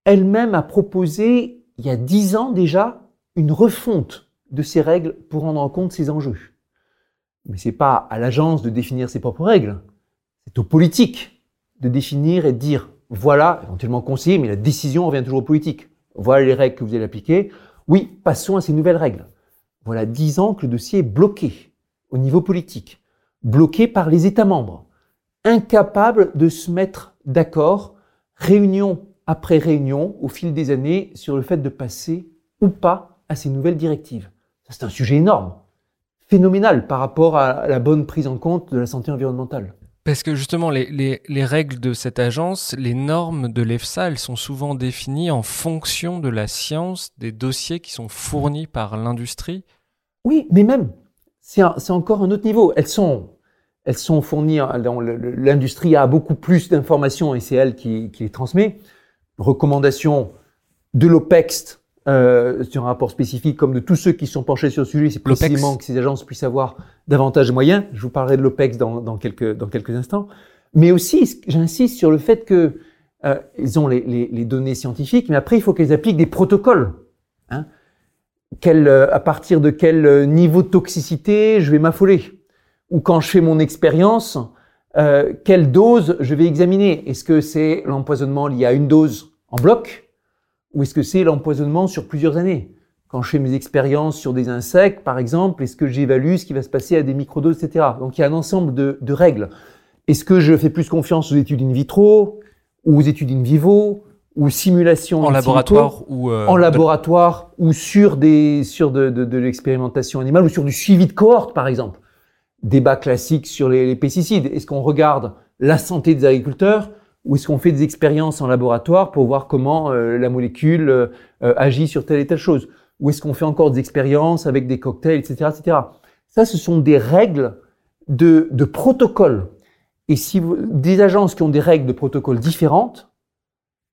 Elle-même a proposé, il y a dix ans déjà, une refonte de ces règles pour rendre en compte ces enjeux. Mais c'est pas à l'agence de définir ses propres règles, c'est aux politiques de définir et de dire voilà, éventuellement conseiller, mais la décision revient toujours aux politiques. Voilà les règles que vous allez appliquer. Oui, passons à ces nouvelles règles. Voilà dix ans que le dossier est bloqué au niveau politique, bloqué par les États membres, incapables de se mettre d'accord, réunion après réunion, au fil des années, sur le fait de passer ou pas à ces nouvelles directives. C'est un sujet énorme, phénoménal par rapport à la bonne prise en compte de la santé environnementale. Parce que justement, les, les, règles de cette agence, les normes de l'EFSA, elles sont souvent définies en fonction de la science des dossiers qui sont fournis par l'industrie. Oui, mais même, c'est encore un autre niveau. Elles sont, elles sont fournies, l'industrie a beaucoup plus d'informations et c'est elle qui, qui les transmet. Recommandations de l'OPEX euh, sur un rapport spécifique, comme de tous ceux qui sont penchés sur le sujet, c'est précisément que ces agences puissent avoir davantage de moyens. Je vous parlerai de l'OPEX dans, dans, quelques, dans quelques instants. Mais aussi, j'insiste sur le fait que euh, ils ont les, les, les, données scientifiques, mais après, il faut qu'elles appliquent des protocoles. Hein. Quel, euh, à partir de quel euh, niveau de toxicité je vais m'affoler? Ou quand je fais mon expérience, euh, quelle dose je vais examiner? Est-ce que c'est l'empoisonnement lié à une dose en bloc? Ou est-ce que c'est l'empoisonnement sur plusieurs années? Quand je fais mes expériences sur des insectes, par exemple, est-ce que j'évalue ce qui va se passer à des microdoses, etc. Donc il y a un ensemble de, de règles. Est-ce que je fais plus confiance aux études in vitro ou aux études in vivo ou simulation en laboratoire ou euh, en laboratoire ou sur des sur de, de, de l'expérimentation animale ou sur du suivi de cohorte par exemple? Débat classique sur les, les pesticides est-ce qu'on regarde la santé des agriculteurs ou est-ce qu'on fait des expériences en laboratoire pour voir comment euh, la molécule euh, euh, agit sur telle et telle chose? Ou est-ce qu'on fait encore des expériences avec des cocktails, etc., etc. Ça, ce sont des règles de, de protocole. Et si vous, des agences qui ont des règles de protocole différentes,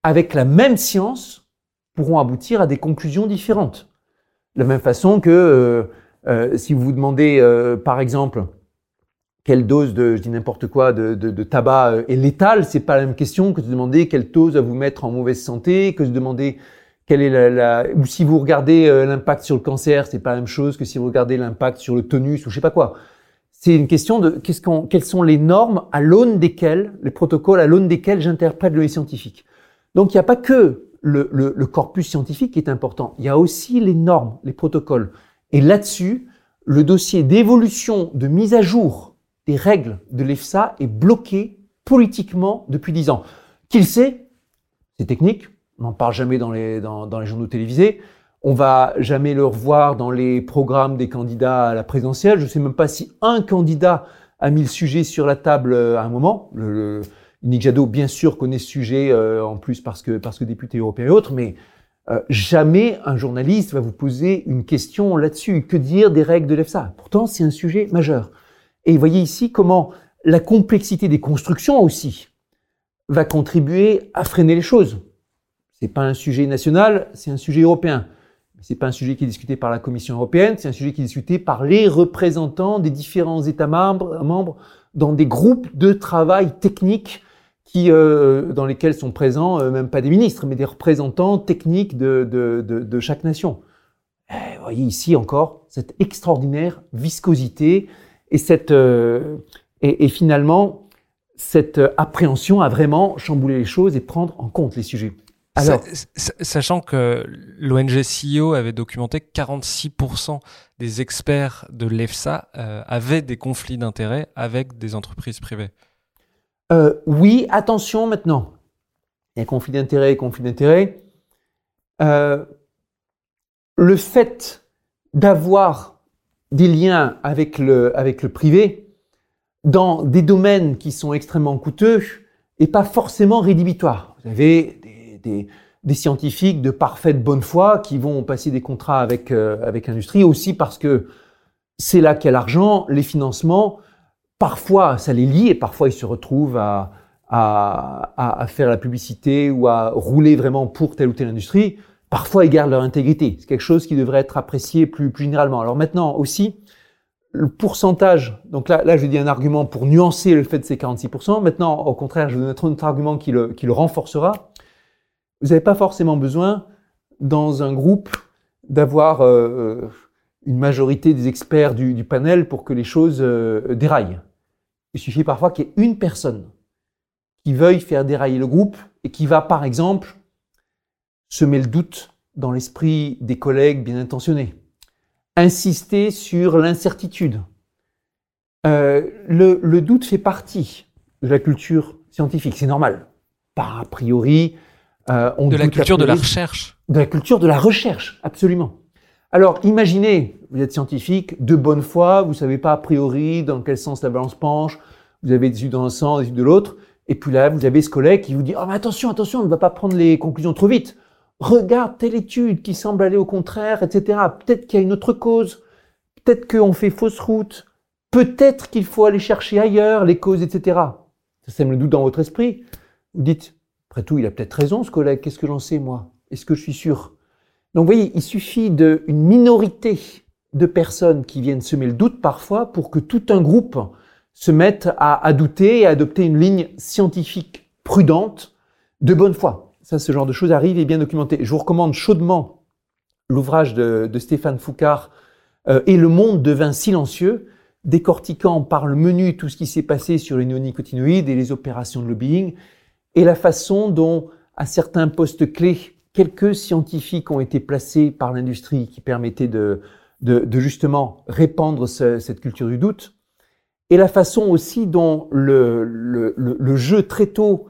avec la même science, pourront aboutir à des conclusions différentes. De la même façon que si vous vous demandez, par exemple, quelle dose de, je dis n'importe quoi, de, de, de, tabac euh, est létale, c'est pas la même question que de demander quelle dose va vous mettre en mauvaise santé, que de demander quelle est la, la ou si vous regardez euh, l'impact sur le cancer, c'est pas la même chose que si vous regardez l'impact sur le tonus ou je sais pas quoi. C'est une question de qu'est-ce qu'on, quelles sont les normes à l'aune desquelles, les protocoles à l'aune desquels j'interprète le scientifique. Donc il n'y a pas que le, le, le corpus scientifique qui est important, il y a aussi les normes, les protocoles. Et là-dessus, le dossier d'évolution, de mise à jour des règles de l'EFSA est bloqué politiquement depuis dix ans. Qui le sait C'est technique, on n'en parle jamais dans les, dans, les journaux télévisés. On va jamais le revoir dans les programmes des candidats à la présidentielle. Je ne sais même pas si un candidat a mis le sujet sur la table euh, à un moment. Le, Nick Jadot, bien sûr, connaît ce sujet en plus parce que, parce que député européen et autres, mais jamais un journaliste va vous poser une question là-dessus. Que dire des règles de l'EFSA? Pourtant, c'est un sujet majeur. Et vous voyez ici comment la complexité des constructions aussi va contribuer à freiner les choses. C'est pas un sujet national, c'est un sujet européen. C'est pas un sujet qui est discuté par la Commission européenne, c'est un sujet qui est discuté par les représentants des différents États membres, dans des groupes de travail techniques euh, dans lesquels sont présents, euh, même pas des ministres, mais des représentants techniques de, chaque nation. Et vous voyez ici encore cette extraordinaire viscosité et cette euh, et, et, finalement cette appréhension à vraiment chambouler les choses et prendre en compte les sujets. Alors, sachant que l'ONG CEO avait documenté que 46% des experts de l'EFSA euh, avaient des conflits d'intérêts avec des entreprises privées. Euh, oui, attention maintenant. Il y a conflit d'intérêts et conflit d'intérêts. Euh, le fait d'avoir des liens avec le, avec le privé dans des domaines qui sont extrêmement coûteux n'est pas forcément rédhibitoire. Vous avez des, scientifiques de parfaite bonne foi qui vont passer des contrats avec, euh, avec l'industrie, aussi parce que c'est là qu'il y a l'argent, les financements. Parfois, ça les lie et parfois ils se retrouvent à, à, à, faire la publicité ou à rouler vraiment pour telle ou telle industrie. Parfois, ils gardent leur intégrité. C'est quelque chose qui devrait être apprécié plus, plus généralement. Alors maintenant aussi, le pourcentage, donc là, là je dis un argument pour nuancer le fait de ces 46%. Maintenant, au contraire, je vais donner un autre argument qui le, qui le renforcera. Vous n'avez pas forcément besoin, dans un groupe, d'avoir euh, euh, une majorité des experts du, panel pour que les choses euh, déraillent. Il suffit parfois qu'il y ait une personne qui veuille faire dérailler le groupe et qui va, par exemple, semer le doute dans l'esprit des collègues bien intentionnés, insister sur l'incertitude. le, le doute fait partie de la culture scientifique, c'est normal. Pas a priori, euh, de la culture de la recherche. De la culture de la recherche, absolument. Alors, imaginez, vous êtes scientifique, de bonne foi, vous savez pas a priori dans quel sens la balance penche, vous avez des études dans un sens, des études de l'autre, et puis là, vous avez ce collègue qui vous dit, oh, mais attention, attention, on ne va pas prendre les conclusions trop vite. Regarde telle étude qui semble aller au contraire, etc. Peut-être qu'il y a une autre cause. Peut-être qu'on fait fausse route. Peut-être qu'il faut aller chercher ailleurs les causes, etc. Ça sème le doute dans votre esprit. Vous dites, après tout, il a peut-être raison, ce collègue. Qu'est-ce que j'en sais, moi? Est-ce que je suis sûr? Donc, vous voyez, il suffit d'une minorité de personnes qui viennent semer le doute parfois pour que tout un groupe se mette à, douter et à adopter une ligne scientifique prudente de bonne foi. Ça, ce genre de choses arrive et bien documenté. Je vous recommande chaudement l'ouvrage de, Stéphane Foucard euh, et Le monde devint silencieux, décortiquant par le menu tout ce qui s'est passé sur les néonicotinoïdes et les opérations de lobbying et la façon dont, à certains postes clés, quelques scientifiques ont été placés par l'industrie qui permettaient de, justement répandre cette culture du doute, et la façon aussi dont le, jeu très tôt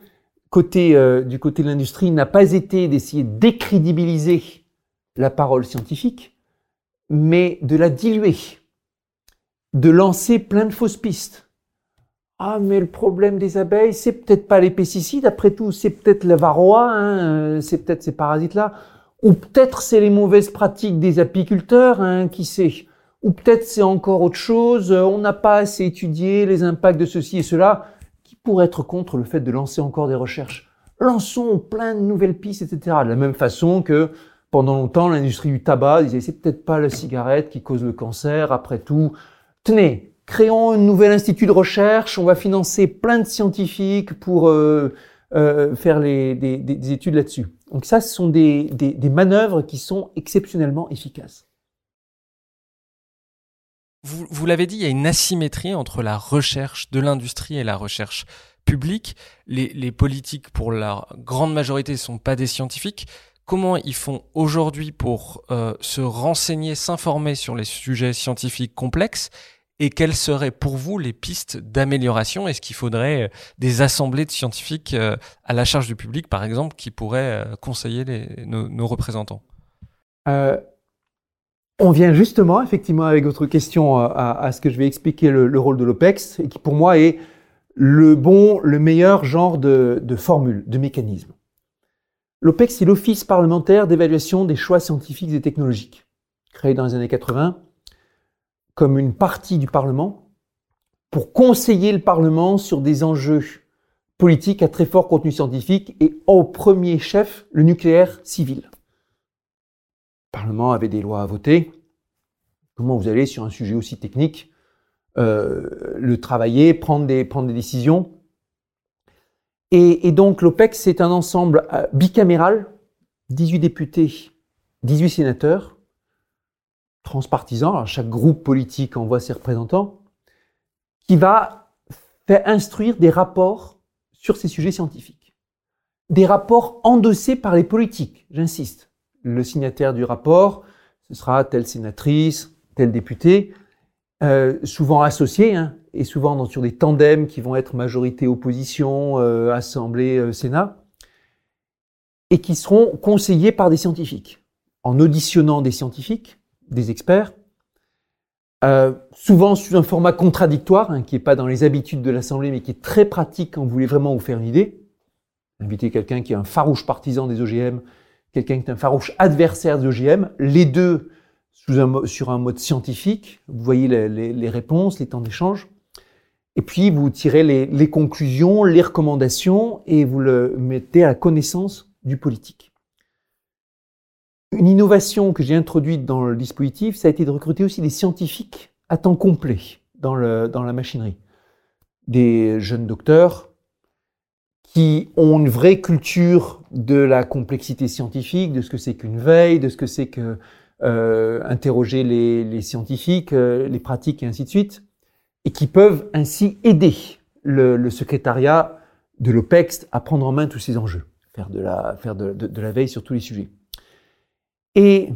euh, du côté de l'industrie n'a pas été d'essayer de décrédibiliser la parole scientifique, mais de la diluer, de lancer plein de fausses pistes. Ah, mais le problème des abeilles, c'est peut-être pas les pesticides, après tout, c'est peut-être le varroa, hein, euh, c'est peut-être ces parasites-là, ou peut-être c'est les mauvaises pratiques des apiculteurs, hein, qui sait, ou peut-être c'est encore autre chose, euh, on n'a pas assez étudié les impacts de ceci et cela, pourrait être contre le fait de lancer encore des recherches. Lançons plein de nouvelles pistes, etc. De la même façon que pendant longtemps, l'industrie du tabac disait c'est peut-être pas la cigarette qui cause le cancer, après tout. Tenez, créons un nouvel institut de recherche, on va financer plein de scientifiques pour euh, euh, faire des, des, études là-dessus. Donc ça, ce sont des manœuvres qui sont exceptionnellement efficaces. Vous, l'avez dit, il y a une asymétrie entre la recherche de l'industrie et la recherche publique. Les, politiques, pour la grande majorité, ne sont pas des scientifiques. Comment ils font aujourd'hui pour euh, se renseigner, s'informer sur les sujets scientifiques complexes? Et quelles seraient pour vous les pistes d'amélioration? Est-ce qu'il faudrait euh, des assemblées de scientifiques euh, à la charge du public, par exemple, qui pourraient conseiller nos, représentants? On vient justement, effectivement, avec votre question à, ce que je vais expliquer le, rôle de l'OPEX, et qui pour moi est le bon, le meilleur genre de, de formule, de mécanisme. L'OPEX, c'est l'Office parlementaire d'évaluation des choix scientifiques et technologiques, créé dans les années 80 comme une partie du Parlement pour conseiller le Parlement sur des enjeux politiques à très fort contenu scientifique et au premier chef le nucléaire civil. Le Parlement avait des lois à voter. Comment vous allez sur un sujet aussi technique euh, le travailler, prendre des, décisions et, donc l'OPEX, c'est un ensemble euh, bicaméral, 18 députés, 18 sénateurs, transpartisans, chaque groupe politique envoie ses représentants, qui va faire instruire des rapports sur ces sujets scientifiques. Des rapports endossés par les politiques, j'insiste. Le signataire du rapport, ce sera telle sénatrice, tel député, euh, souvent associés, hein, et souvent dans, sur des tandems qui vont être majorité-opposition, euh, Assemblée, euh, et qui seront conseillés par des scientifiques, en auditionnant des scientifiques, des experts, souvent sous un format contradictoire, hein, qui n'est pas dans les habitudes de l'Assemblée, mais qui est très pratique quand vous voulez vraiment vous faire une idée. Inviter quelqu'un qui est un farouche partisan des OGM, quelqu'un qui est un farouche adversaire des OGM, les deux sur un mode scientifique. Vous voyez les, réponses, les temps d'échange. Et puis, vous tirez les, conclusions, les recommandations et vous le mettez à la connaissance du politique. Une innovation que j'ai introduite dans le dispositif, ça a été de recruter aussi des scientifiques à temps complet dans, le, dans la machinerie. Des jeunes docteurs qui ont une vraie culture de la complexité scientifique, de ce que c'est qu'une veille, de ce que c'est que euh, interroger les, scientifiques, euh, les pratiques et ainsi de suite, et qui peuvent ainsi aider le, secrétariat de l'OPEX à prendre en main tous ces enjeux, faire de la, veille sur tous les sujets. Et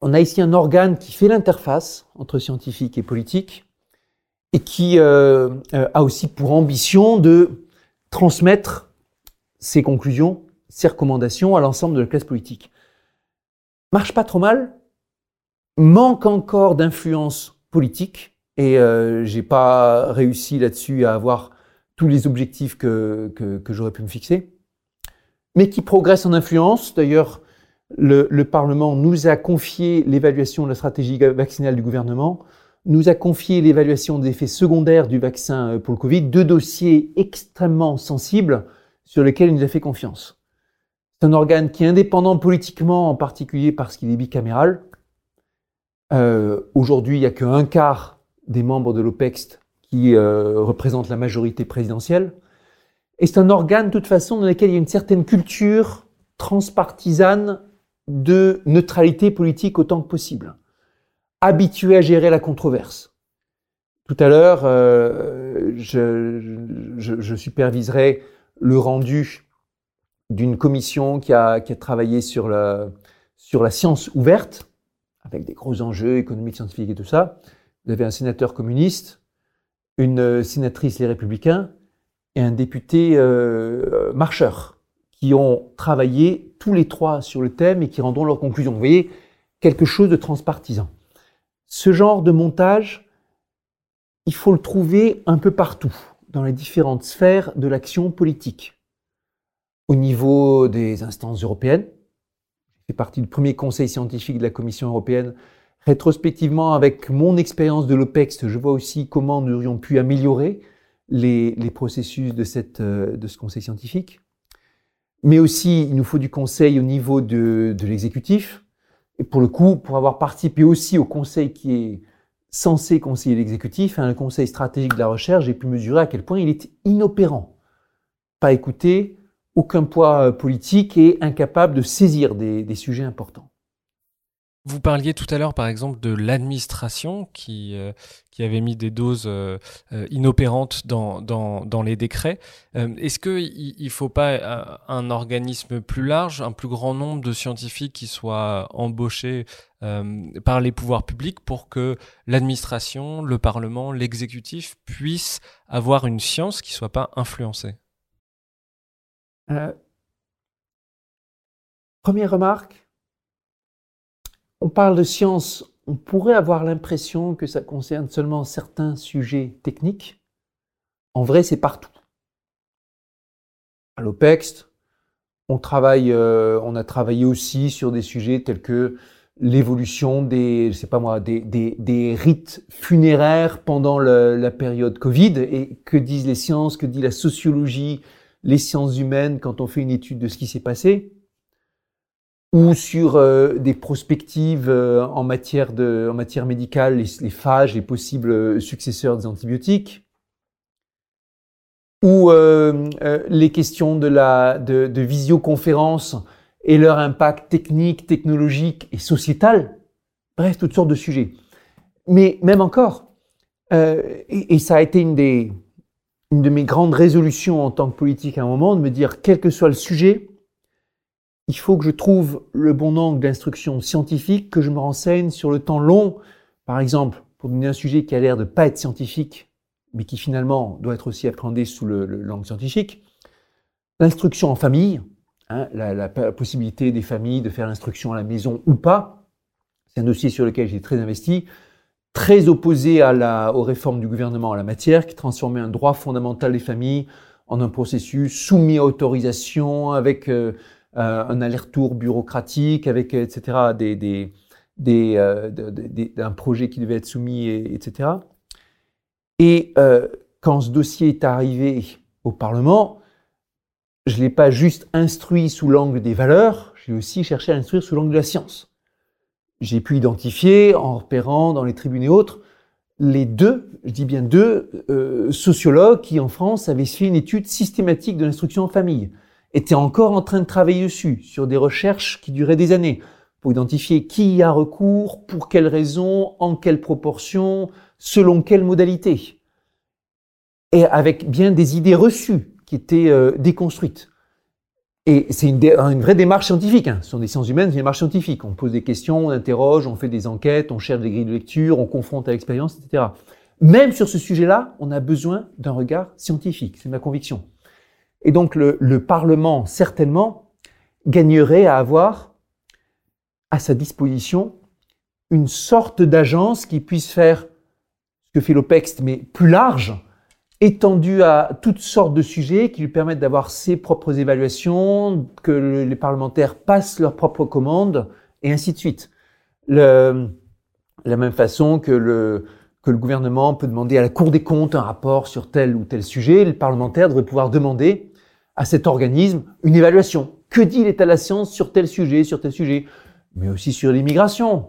on a ici un organe qui fait l'interface entre scientifique et politique et qui euh, a aussi pour ambition de transmettre ses conclusions, ses recommandations à l'ensemble de la classe politique marche pas trop mal, manque encore d'influence politique, et euh, j'ai pas réussi là-dessus à avoir tous les objectifs que, que, j'aurais pu me fixer, mais qui progresse en influence. D'ailleurs, le, le, Parlement nous a confié l'évaluation de la stratégie vaccinale du gouvernement, nous a confié l'évaluation des effets secondaires du vaccin euh, pour le Covid, deux dossiers extrêmement sensibles sur lesquels il nous a fait confiance. C'est un organe qui est indépendant politiquement, en particulier parce qu'il est bicaméral. Euh, Aujourd'hui, il n'y a qu'un quart des membres de l'OPEX qui euh, représentent la majorité présidentielle. Et c'est un organe, de toute façon, dans lequel il y a une certaine culture transpartisane de neutralité politique autant que possible. Habitué à gérer la controverse. Tout à l'heure, euh, je, superviserai le rendu d'une commission qui a, travaillé sur la, sur la science ouverte, avec des gros enjeux économiques, scientifiques et tout ça. Vous avez un sénateur communiste, une sénatrice Les Républicains et un député euh, marcheur qui ont travaillé tous les trois sur le thème et qui rendront leurs conclusions. Vous voyez, quelque chose de transpartisan. Ce genre de montage, il faut le trouver un peu partout, dans les différentes sphères de l'action politique au niveau des instances européennes. J'ai fait partie du premier conseil scientifique de la Commission européenne. Rétrospectivement, avec mon expérience de l'OPEX, je vois aussi comment nous aurions pu améliorer les, processus euh, de ce conseil scientifique. Mais aussi, il nous faut du conseil au niveau de l'exécutif. Et pour le coup, pour avoir participé aussi au conseil qui est censé conseiller l'exécutif, un conseil stratégique de la recherche, j'ai pu mesurer à quel point il est inopérant. Pas écouter, aucun poids euh, politique et incapable de saisir des, sujets importants. Vous parliez tout à l'heure, par exemple, de l'administration qui, euh, qui avait mis des doses euh, inopérantes dans, dans, les décrets. Est-ce qu'il ne faut pas un organisme plus large, un plus grand nombre de scientifiques qui soient embauchés par les pouvoirs publics pour que l'administration, le Parlement, l'exécutif puissent avoir une science qui ne soit pas influencée? Euh, première remarque, on parle de science, on pourrait avoir l'impression que ça concerne seulement certains sujets techniques. En vrai, c'est partout. À l'OPEX, on, travaille, euh, on a travaillé aussi sur des sujets tels que l'évolution des, je sais pas moi, des, rites funéraires pendant la période Covid et que disent les sciences, que dit la sociologie, les sciences humaines quand on fait une étude de ce qui s'est passé? Ou sur euh, des prospectives euh, en, matière de, en matière médicale, les, les phages, les possibles euh, successeurs des antibiotiques, ou les questions de, la, de, de visioconférence et leur impact technique, technologique et sociétal. Bref, toutes sortes de sujets. Mais même encore, et, et, ça a été une, des, une de mes grandes résolutions en tant que politique à un moment, de me dire, quel que soit le sujet, il faut que je trouve le bon angle d'instruction scientifique, que je me renseigne sur le temps long. Par exemple, pour donner un sujet qui a l'air de pas être scientifique, mais qui finalement doit être aussi appréhendé sous le, langue scientifique, l'instruction en famille, hein, la, possibilité des familles de faire l'instruction à la maison ou pas, c'est un dossier sur lequel j'ai très investi, très opposé à la, aux réformes du gouvernement en la matière, qui transformait un droit fondamental des familles en un processus soumis à autorisation avec euh, un aller-retour bureaucratique avec, etc., des, euh, un projet qui devait être soumis, etc. Et euh, quand ce dossier est arrivé au Parlement, je ne l'ai pas juste instruit sous l'angle des valeurs, j'ai aussi cherché à l'instruire sous l'angle de la science. J'ai pu identifier, en repérant dans les tribunes et autres, les deux, je dis bien deux, euh, sociologues qui en France avaient fait une étude systématique de l'instruction en famille était encore en train de travailler dessus, sur des recherches qui duraient des années, pour identifier qui y a recours, pour quelles raisons, en quelle proportion, selon quelle modalité. Et avec bien des idées reçues qui étaient euh, déconstruites. Et c'est une, une, vraie démarche scientifique. Hein. Ce sont des sciences humaines, c'est une démarche scientifique. On pose des questions, on interroge, on fait des enquêtes, on cherche des grilles de lecture, on confronte à l'expérience, etc. Même sur ce sujet-là, on a besoin d'un regard scientifique. C'est ma conviction. Et donc le, le, Parlement, certainement, gagnerait à avoir à sa disposition une sorte d'agence qui puisse faire ce que fait l'OPEX, mais plus large, étendu à toutes sortes de sujets qui lui permettent d'avoir ses propres évaluations, que les parlementaires passent leurs propres commandes, et ainsi de suite. La même façon que le, que le gouvernement peut demander à la Cour des comptes un rapport sur tel ou tel sujet, le parlementaire devrait pouvoir demander à cet organisme une évaluation. Que dit l'état de la science sur tel sujet, sur tel sujet, mais aussi sur l'immigration,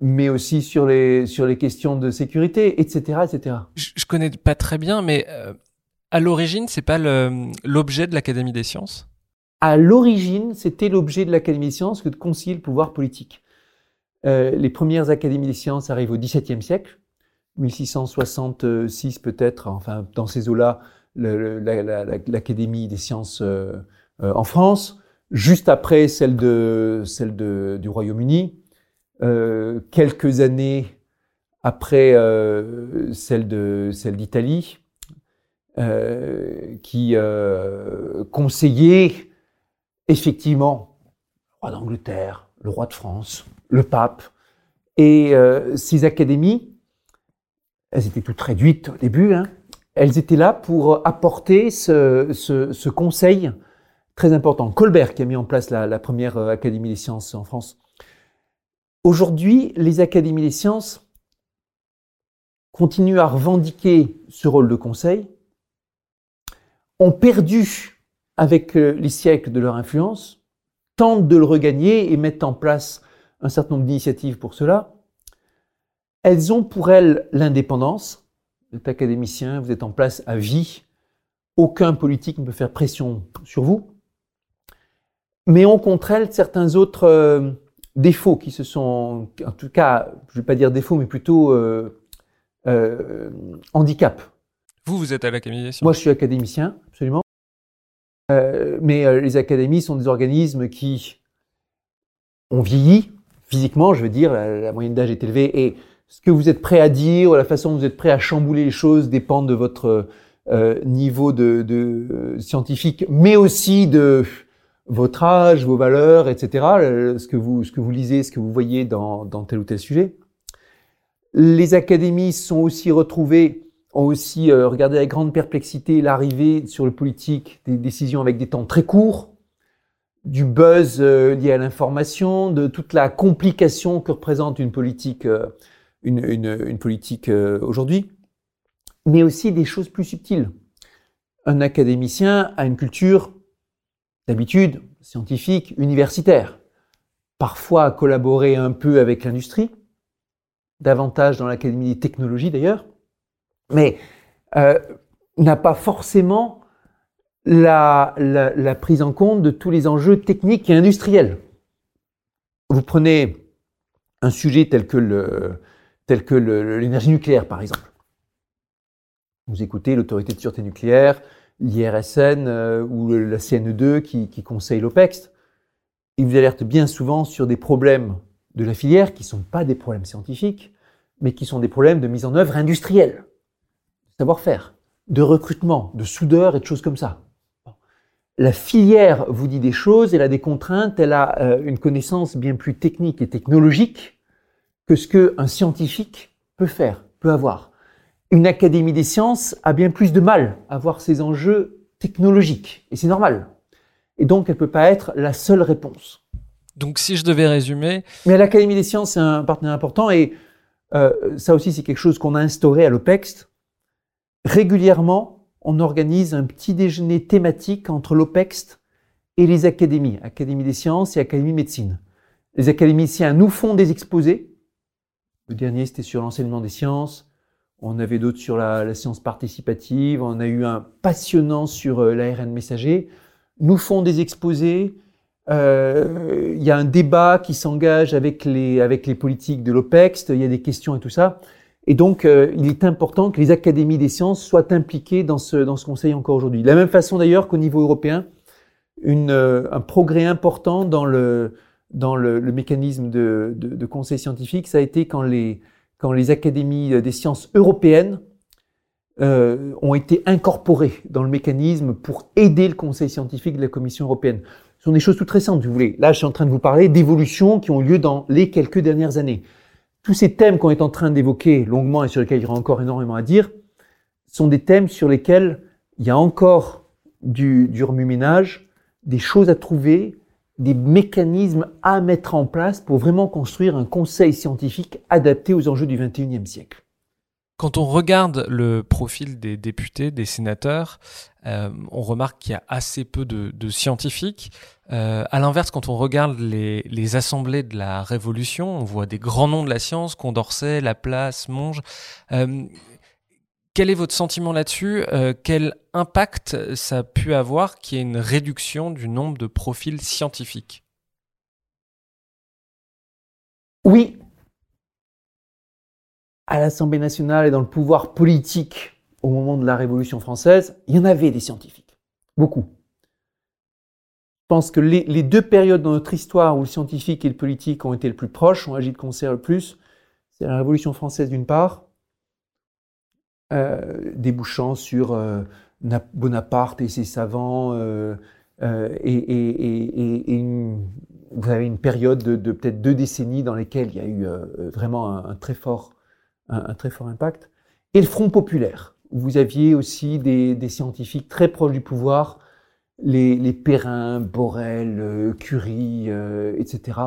mais aussi sur les, sur les questions de sécurité, etc., etc. Je, je connais pas très bien, mais euh, à l'origine, c'est pas l'objet de l'Académie des sciences? À l'origine, c'était l'objet de l'Académie des sciences que de concilier le pouvoir politique. Euh, les premières académies des sciences arrivent au XVIIe siècle, 1666 peut-être, enfin dans ces eaux-là, l'Académie des sciences euh, euh, en France, juste après celle, de, celle du Royaume-Uni, euh, quelques années après celle de celle d'Italie, qui conseillait effectivement le roi d'Angleterre, le roi de France, le pape, et ces académies, elles étaient toutes réduites au début, hein, elles étaient là pour apporter ce, conseil très important. Colbert qui a mis en place la, première euh, Académie des sciences en France. Aujourd'hui, les académies des sciences continuent à revendiquer ce rôle de conseil, ont perdu avec euh, les siècles de leur influence, tentent de le regagner et mettent en place un certain nombre d'initiatives pour cela. Elles ont pour elles l'indépendance, êtes académicien, vous êtes en place à vie, aucun politique ne peut faire pression sur vous, mais on contre elle certains autres euh, défauts qui se sont, en tout cas, je ne vais pas dire défauts, mais plutôt euh, euh, handicap. Vous, vous êtes à l'académie Moi, je suis académicien, absolument. Mais les académies sont des organismes qui ont vieilli physiquement, je veux dire, la, la moyenne d'âge est élevée et ce que vous êtes prêt à dire, ou la façon dont vous êtes prêt à chambouler les choses dépend de votre euh, niveau de, euh, scientifique, mais aussi de votre âge, vos valeurs, etc. Ce que vous, lisez, ce que vous voyez dans, tel ou tel sujet. Les académies sont aussi retrouvées ont aussi regardé avec grande perplexité l'arrivée sur le politique des décisions avec des temps très courts, du buzz lié à l'information, de toute la complication que représente une politique, une, une politique aujourd'hui, mais aussi des choses plus subtiles. Un académicien a une culture d'habitude scientifique, universitaire, parfois collaborer un peu avec l'industrie, davantage dans l'Académie des technologies d'ailleurs, mais euh, n'a pas forcément la, prise en compte de tous les enjeux techniques et industriels. Vous prenez un sujet tel que l'énergie nucléaire, par exemple. Vous écoutez l'autorité de sûreté nucléaire, l'IRSN euh, ou la CNE2 qui, conseille l'OPEX, ils vous alertent bien souvent sur des problèmes de la filière qui ne sont pas des problèmes scientifiques, mais qui sont des problèmes de mise en œuvre industrielle, de savoir-faire, de recrutement, de soudeur et de choses comme ça. La filière vous dit des choses, elle a des contraintes, elle a euh, une connaissance bien plus technique et technologique que ce qu'un scientifique peut faire, peut avoir une académie des sciences a bien plus de mal à voir ces enjeux technologiques. Et c'est normal. Et donc, elle ne peut pas être la seule réponse. Donc, si je devais résumer. Mais l'Académie des sciences, c'est un partenaire important. Et euh, ça aussi, c'est quelque chose qu'on a instauré à l'OPEX. Régulièrement, on organise un petit déjeuner thématique entre l'OPEX et les académies, Académie des sciences et Académie de médecine. Les académiciens nous font des exposés. Le dernier, c'était sur l'enseignement des sciences. On avait d'autres sur la, science participative. On a eu un passionnant sur euh, l'ARN messager. Nous font des exposés. Euh, il y a un débat qui s'engage avec les, avec les politiques de l'OPEX. Il y a des questions et tout ça. Et donc, euh, il est important que les académies des sciences soient impliquées dans ce, dans ce conseil encore aujourd'hui. De la même façon d'ailleurs qu'au niveau européen, une, un progrès important dans le, dans le, mécanisme de, conseil scientifique, ça a été quand les, quand les académies des sciences européennes euh, ont été incorporées dans le mécanisme pour aider le conseil scientifique de la Commission européenne. Ce sont des choses toutes récentes, vous voulez. Là, je suis en train de vous parler d'évolutions qui ont lieu dans les quelques dernières années. Tous ces thèmes qu'on est en train d'évoquer longuement et sur lesquels il y aura encore énormément à dire, sont des thèmes sur lesquels il y a encore du, du remue-ménage, des choses à trouver, des mécanismes à mettre en place pour vraiment construire un conseil scientifique adapté aux enjeux du XXIe siècle. Quand on regarde le profil des députés, des sénateurs, euh, on remarque qu'il y a assez peu de, scientifiques. Euh, à l'inverse, quand on regarde les, les, assemblées de la Révolution, on voit des grands noms de la science, Condorcet, Laplace, Monge. Euh, quel est votre sentiment là-dessus euh, Quel impact ça a pu avoir qu'il y ait une réduction du nombre de profils scientifiques? Oui. À l'Assemblée nationale et dans le pouvoir politique au moment de la Révolution française, il y en avait des scientifiques. Beaucoup. Je pense que les, les deux périodes dans notre histoire où le scientifique et le politique ont été le plus proches, ont agi de concert le plus, c'est la Révolution française d'une part, euh, débouchant sur euh, Bonaparte et ses savants. Euh, et, vous avez une période de, peut-être deux décennies dans lesquelles il y a eu vraiment un, très fort, un, très fort impact. Et le Front populaire, où vous aviez aussi des, scientifiques très proches du pouvoir, les, les Perrin, Borel, Curie, etc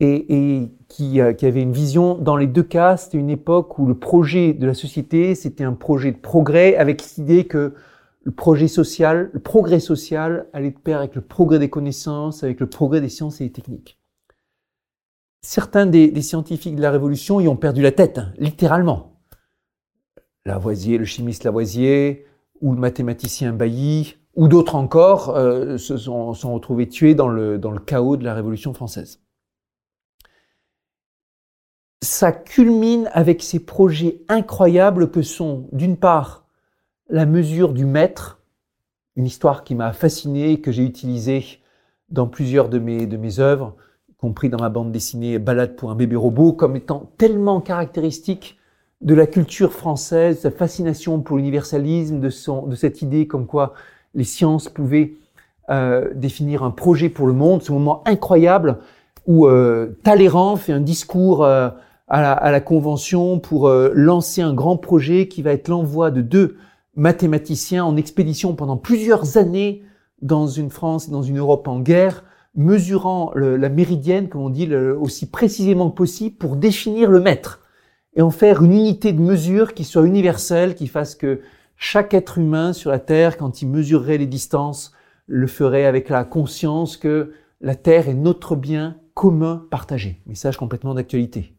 et, et qui, euh, qui, avait une vision, dans les deux cas, c'était une époque où le projet de la société, c'était un projet de progrès avec l'idée que le projet social, le progrès social allait de pair avec le progrès des connaissances, avec le progrès des sciences et des techniques. Certains des, des scientifiques de la Révolution y ont perdu la tête, hein, littéralement. Lavoisier, le chimiste Lavoisier, ou le mathématicien Bailly, ou d'autres encore, euh, se sont, sont, retrouvés tués dans le, dans le chaos de la Révolution française ça culmine avec ces projets incroyables que sont, d'une part, la mesure du maître, une histoire qui m'a fasciné, que j'ai utilisée dans plusieurs de mes, de mes œuvres, y compris dans ma bande dessinée Balade pour un bébé robot, comme étant tellement caractéristique de la culture française, sa fascination pour l'universalisme, de, de cette idée comme quoi les sciences pouvaient euh, définir un projet pour le monde, ce moment incroyable où euh, Talleyrand fait un discours euh, à la, à la convention pour euh, lancer un grand projet qui va être l'envoi de deux mathématiciens en expédition pendant plusieurs années dans une France et dans une Europe en guerre, mesurant la méridienne, comme on dit, aussi précisément que possible pour définir le mètre et en faire une unité de mesure qui soit universelle, qui fasse que chaque être humain sur la Terre, quand il mesurerait les distances, le ferait avec la conscience que la Terre est notre bien commun partagé. Message complètement d'actualité.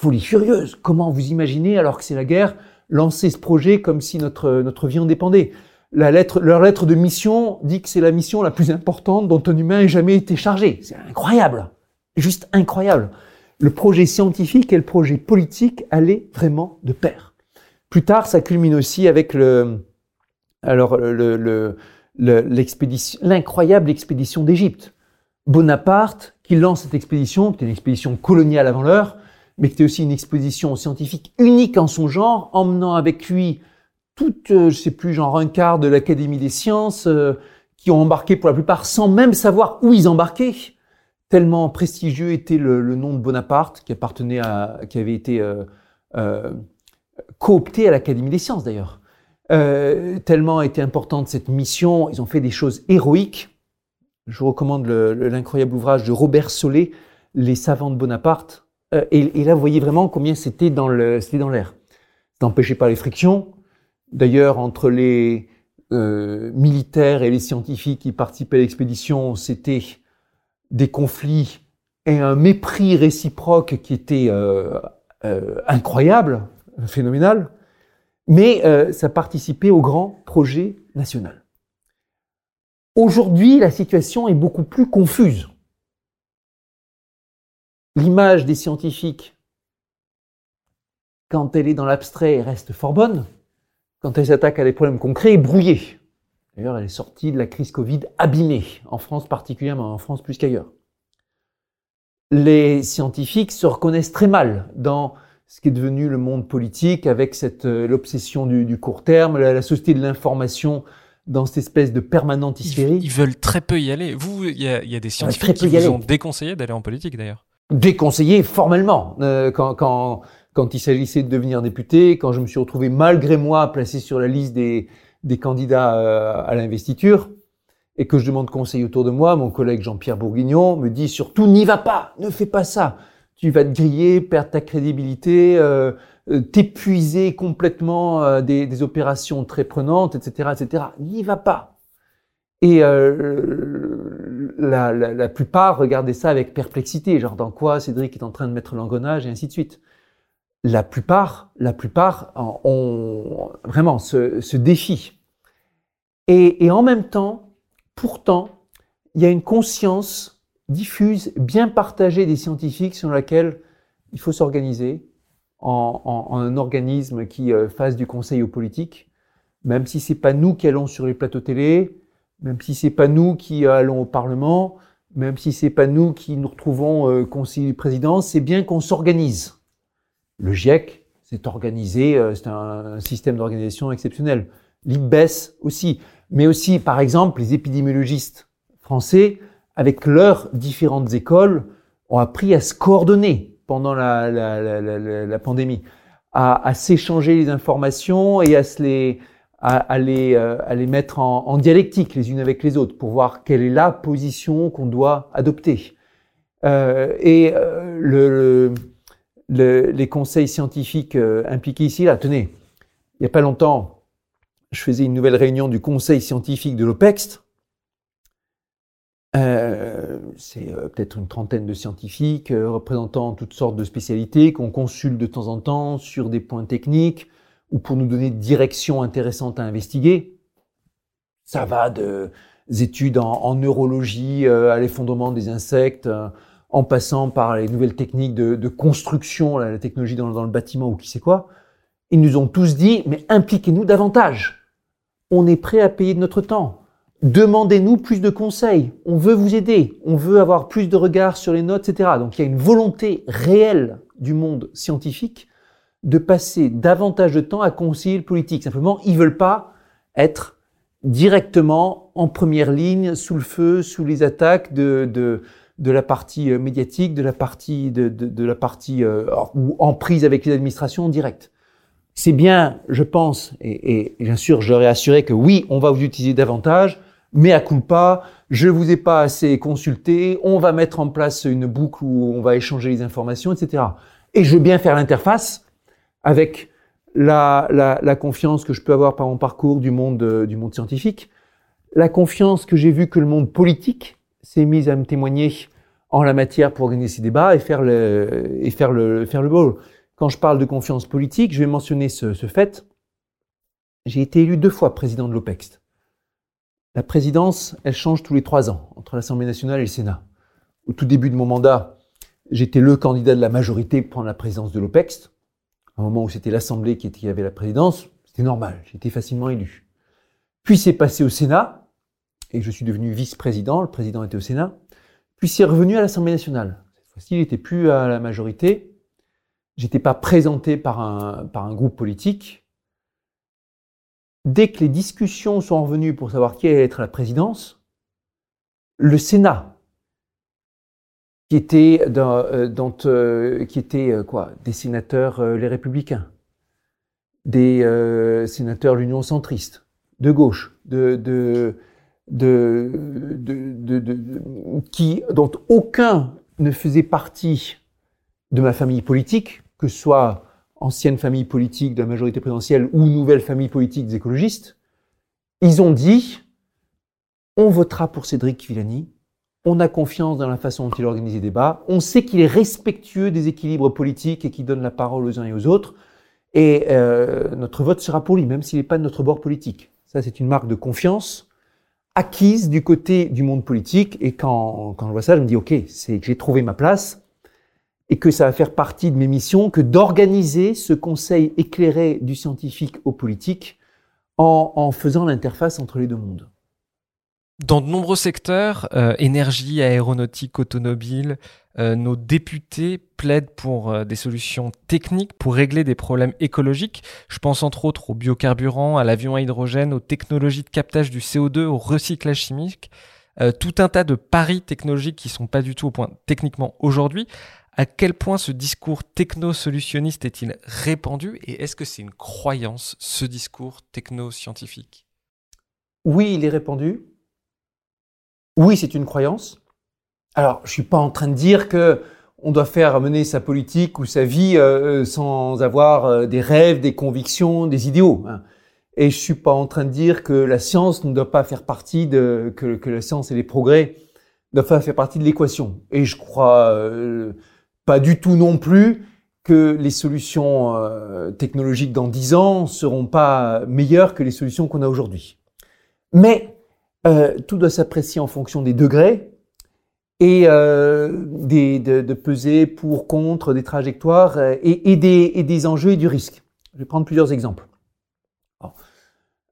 Folie furieuse. Comment vous imaginez, alors que c'est la guerre, lancer ce projet comme si notre, notre vie en dépendait? La lettre, Leur lettre de mission dit que c'est la mission la plus importante dont un humain ait jamais été chargé. C'est incroyable. Juste incroyable. Le projet scientifique et le projet politique allaient vraiment de pair. Plus tard, ça culmine aussi avec le, alors le, l'expédition, l'incroyable expédition d'Égypte. Bonaparte, qui lance cette expédition, qui était une expédition coloniale avant l'heure, mais qui était aussi une expédition scientifique unique en son genre, emmenant avec lui toute, euh, je sais plus, genre un quart de l'Académie des sciences, euh, qui ont embarqué pour la plupart sans même savoir où ils embarquaient, tellement prestigieux était le, nom de Bonaparte, qui appartenait qui avait été euh, coopté à l'Académie des sciences d'ailleurs. Tellement été importante cette mission, ils ont fait des choses héroïques. Je vous recommande l'incroyable ouvrage de Robert Solé, Les savants de Bonaparte. Euh, et, là, vous voyez vraiment combien c'était dans l'air. C'était empêché par les frictions. D'ailleurs, entre les euh, militaires et les scientifiques qui participaient à l'expédition, c'était des conflits et un mépris réciproque qui était euh, incroyable, phénoménal mais euh, ça participait au grand projet national. Aujourd'hui, la situation est beaucoup plus confuse. L'image des scientifiques, quand elle est dans l'abstrait, reste fort bonne. Quand elle s'attaque à des problèmes concrets, est brouillée. D'ailleurs, elle est sortie de la crise Covid abîmée, en France particulièrement, en France plus qu'ailleurs. Les scientifiques se reconnaissent très mal dans ce qui est devenu le monde politique avec cette euh, l'obsession du, court terme, la, société de l'information dans cette espèce de permanente hystérie. Ils, veulent très peu y aller. Vous, il y a, des scientifiques qui vous ont déconseillé d'aller en politique d'ailleurs. Déconseillé formellement. Euh, quand, quand, quand il s'agissait de devenir député, quand je me suis retrouvé malgré moi placé sur la liste des, des candidats euh, à l'investiture, et que je demande conseil autour de moi, mon collègue Jean-Pierre Bourguignon me dit surtout n'y va pas, ne fais pas ça tu vas te griller, perdre ta crédibilité, euh, euh, t'épuiser complètement euh, des, des, opérations très prenantes, etc., etc. N'y va pas. Et euh, la, la, la, plupart regardaient ça avec perplexité, genre dans quoi Cédric est en train de mettre l'engrenage et ainsi de suite. La plupart, la plupart ont vraiment ce, ce défi. Et, et en même temps, pourtant, il y a une conscience diffuse, bien partagée des scientifiques sur laquelle il faut s'organiser en, un organisme qui euh, fasse du conseil aux politiques, même si c'est pas nous qui allons sur les plateaux télé, même si c'est pas nous qui euh, allons au Parlement, même si c'est pas nous qui nous retrouvons euh, conseiller président, c'est bien qu'on s'organise. Le GIEC, c'est organisé, c'est un, système d'organisation exceptionnel. L'IBES aussi, mais aussi, par exemple, les épidémiologistes français avec leurs différentes écoles, ont appris à se coordonner pendant la, la, la, la pandémie, à, à s'échanger les informations et à, se les, à, à les, euh, à les mettre en, dialectique les unes avec les autres pour voir quelle est la position qu'on doit adopter. Euh, et euh, le, le, les conseils scientifiques impliqués ici, là, tenez, il n'y a pas longtemps, je faisais une nouvelle réunion du conseil scientifique de l'OPEX, euh, c'est peut-être une trentaine de scientifiques représentant toutes sortes de spécialités qu'on consulte de temps en temps sur des points techniques ou pour nous donner des directions intéressantes à investiguer. Ça va de études en, neurologie à l'effondrement des insectes, en passant par les nouvelles techniques de, construction, la, technologie dans, dans le bâtiment ou qui sait quoi. Ils nous ont tous dit, mais impliquez-nous davantage. On est prêt à payer de notre temps Demandez-nous plus de conseils. On veut vous aider. On veut avoir plus de regard sur les notes, etc. Donc il y a une volonté réelle du monde scientifique de passer davantage de temps à conseiller le politique. Simplement, ils veulent pas être directement en première ligne, sous le feu, sous les attaques de, de, de la partie médiatique, de la partie de, de, la partie ou en prise avec les administrations directes. C'est bien, je pense, et, et bien sûr, je assuré que oui, on va vous utiliser davantage, mais à coup pas, je vous ai pas assez consulté, on va mettre en place une boucle où on va échanger les informations, etc. Et je veux bien faire l'interface avec la, la, la, confiance que je peux avoir par mon parcours du monde, euh, du monde scientifique, la confiance que j'ai vu que le monde politique s'est mise à me témoigner en la matière pour organiser ces débats et faire le, et faire le, faire le bol. Quand je parle de confiance politique, je vais mentionner ce, ce fait. J'ai été élu deux fois président de l'OPEX. La présidence, elle change tous les trois ans entre l'Assemblée nationale et le Sénat. Au tout début de mon mandat, j'étais le candidat de la majorité pour prendre la présidence de l'OPEX un moment où c'était l'Assemblée qui, avait la présidence, c'était normal, j'étais facilement élu. Puis c'est passé au Sénat, et je suis devenu vice-président, le président était au Sénat, puis c'est revenu à l'Assemblée nationale. Cette fois-ci, il n'était plus à la majorité, j'étais pas présenté par un, par un groupe politique. Dès que les discussions sont revenues pour savoir qui allait être la présidence, le Sénat qui étaient dans, euh, euh, qui étaient euh, quoi des sénateurs les républicains, des sénateurs l'Union centriste, de gauche, de, de, de, de, qui dont aucun ne faisait partie de ma famille politique, que ce soit ancienne famille politique de la majorité présidentielle ou nouvelle famille politique des écologistes, ils ont dit on votera pour Cédric Villani on a confiance dans la façon dont il organise les débats, on sait qu'il est respectueux des équilibres politiques et qu'il donne la parole aux uns et aux autres, et euh, notre vote sera pour lui, même s'il n'est pas de notre bord politique. Ça, c'est une marque de confiance acquise du côté du monde politique, et quand, quand je vois ça, je me dis, OK, c'est que j'ai trouvé ma place, et que ça va faire partie de mes missions que d'organiser ce conseil éclairé du scientifique au politique en, en faisant l'interface entre les deux mondes. Dans de nombreux secteurs, euh, énergie, aéronautique, automobile, euh, nos députés plaident pour euh, des solutions techniques pour régler des problèmes écologiques. Je pense entre autres aux biocarburants, à l'avion à hydrogène, aux technologies de captage du CO2, au recyclage chimique. tout un tas de paris technologiques qui sont pas du tout au point techniquement aujourd'hui. À quel point ce discours techno-solutionniste est-il répandu et est-ce que c'est une croyance, ce discours techno-scientifique? Oui, il est répandu. Oui, c'est une croyance. Alors, je suis pas en train de dire que on doit faire mener sa politique ou sa vie euh, sans avoir euh, des rêves, des convictions, des idéaux. Hein. Et je suis pas en train de dire que la science ne doit pas faire partie de que, la science et les progrès ne doivent pas faire partie de l'équation. Et je crois euh, pas du tout non plus que les solutions technologiques dans dix ans seront pas meilleures que les solutions qu'on a aujourd'hui. Mais euh, tout doit s'apprécier en fonction des degrés et euh, des, de, de, peser pour, contre, des trajectoires euh, et, et, des, et, des, enjeux et du risque. Je vais prendre plusieurs exemples.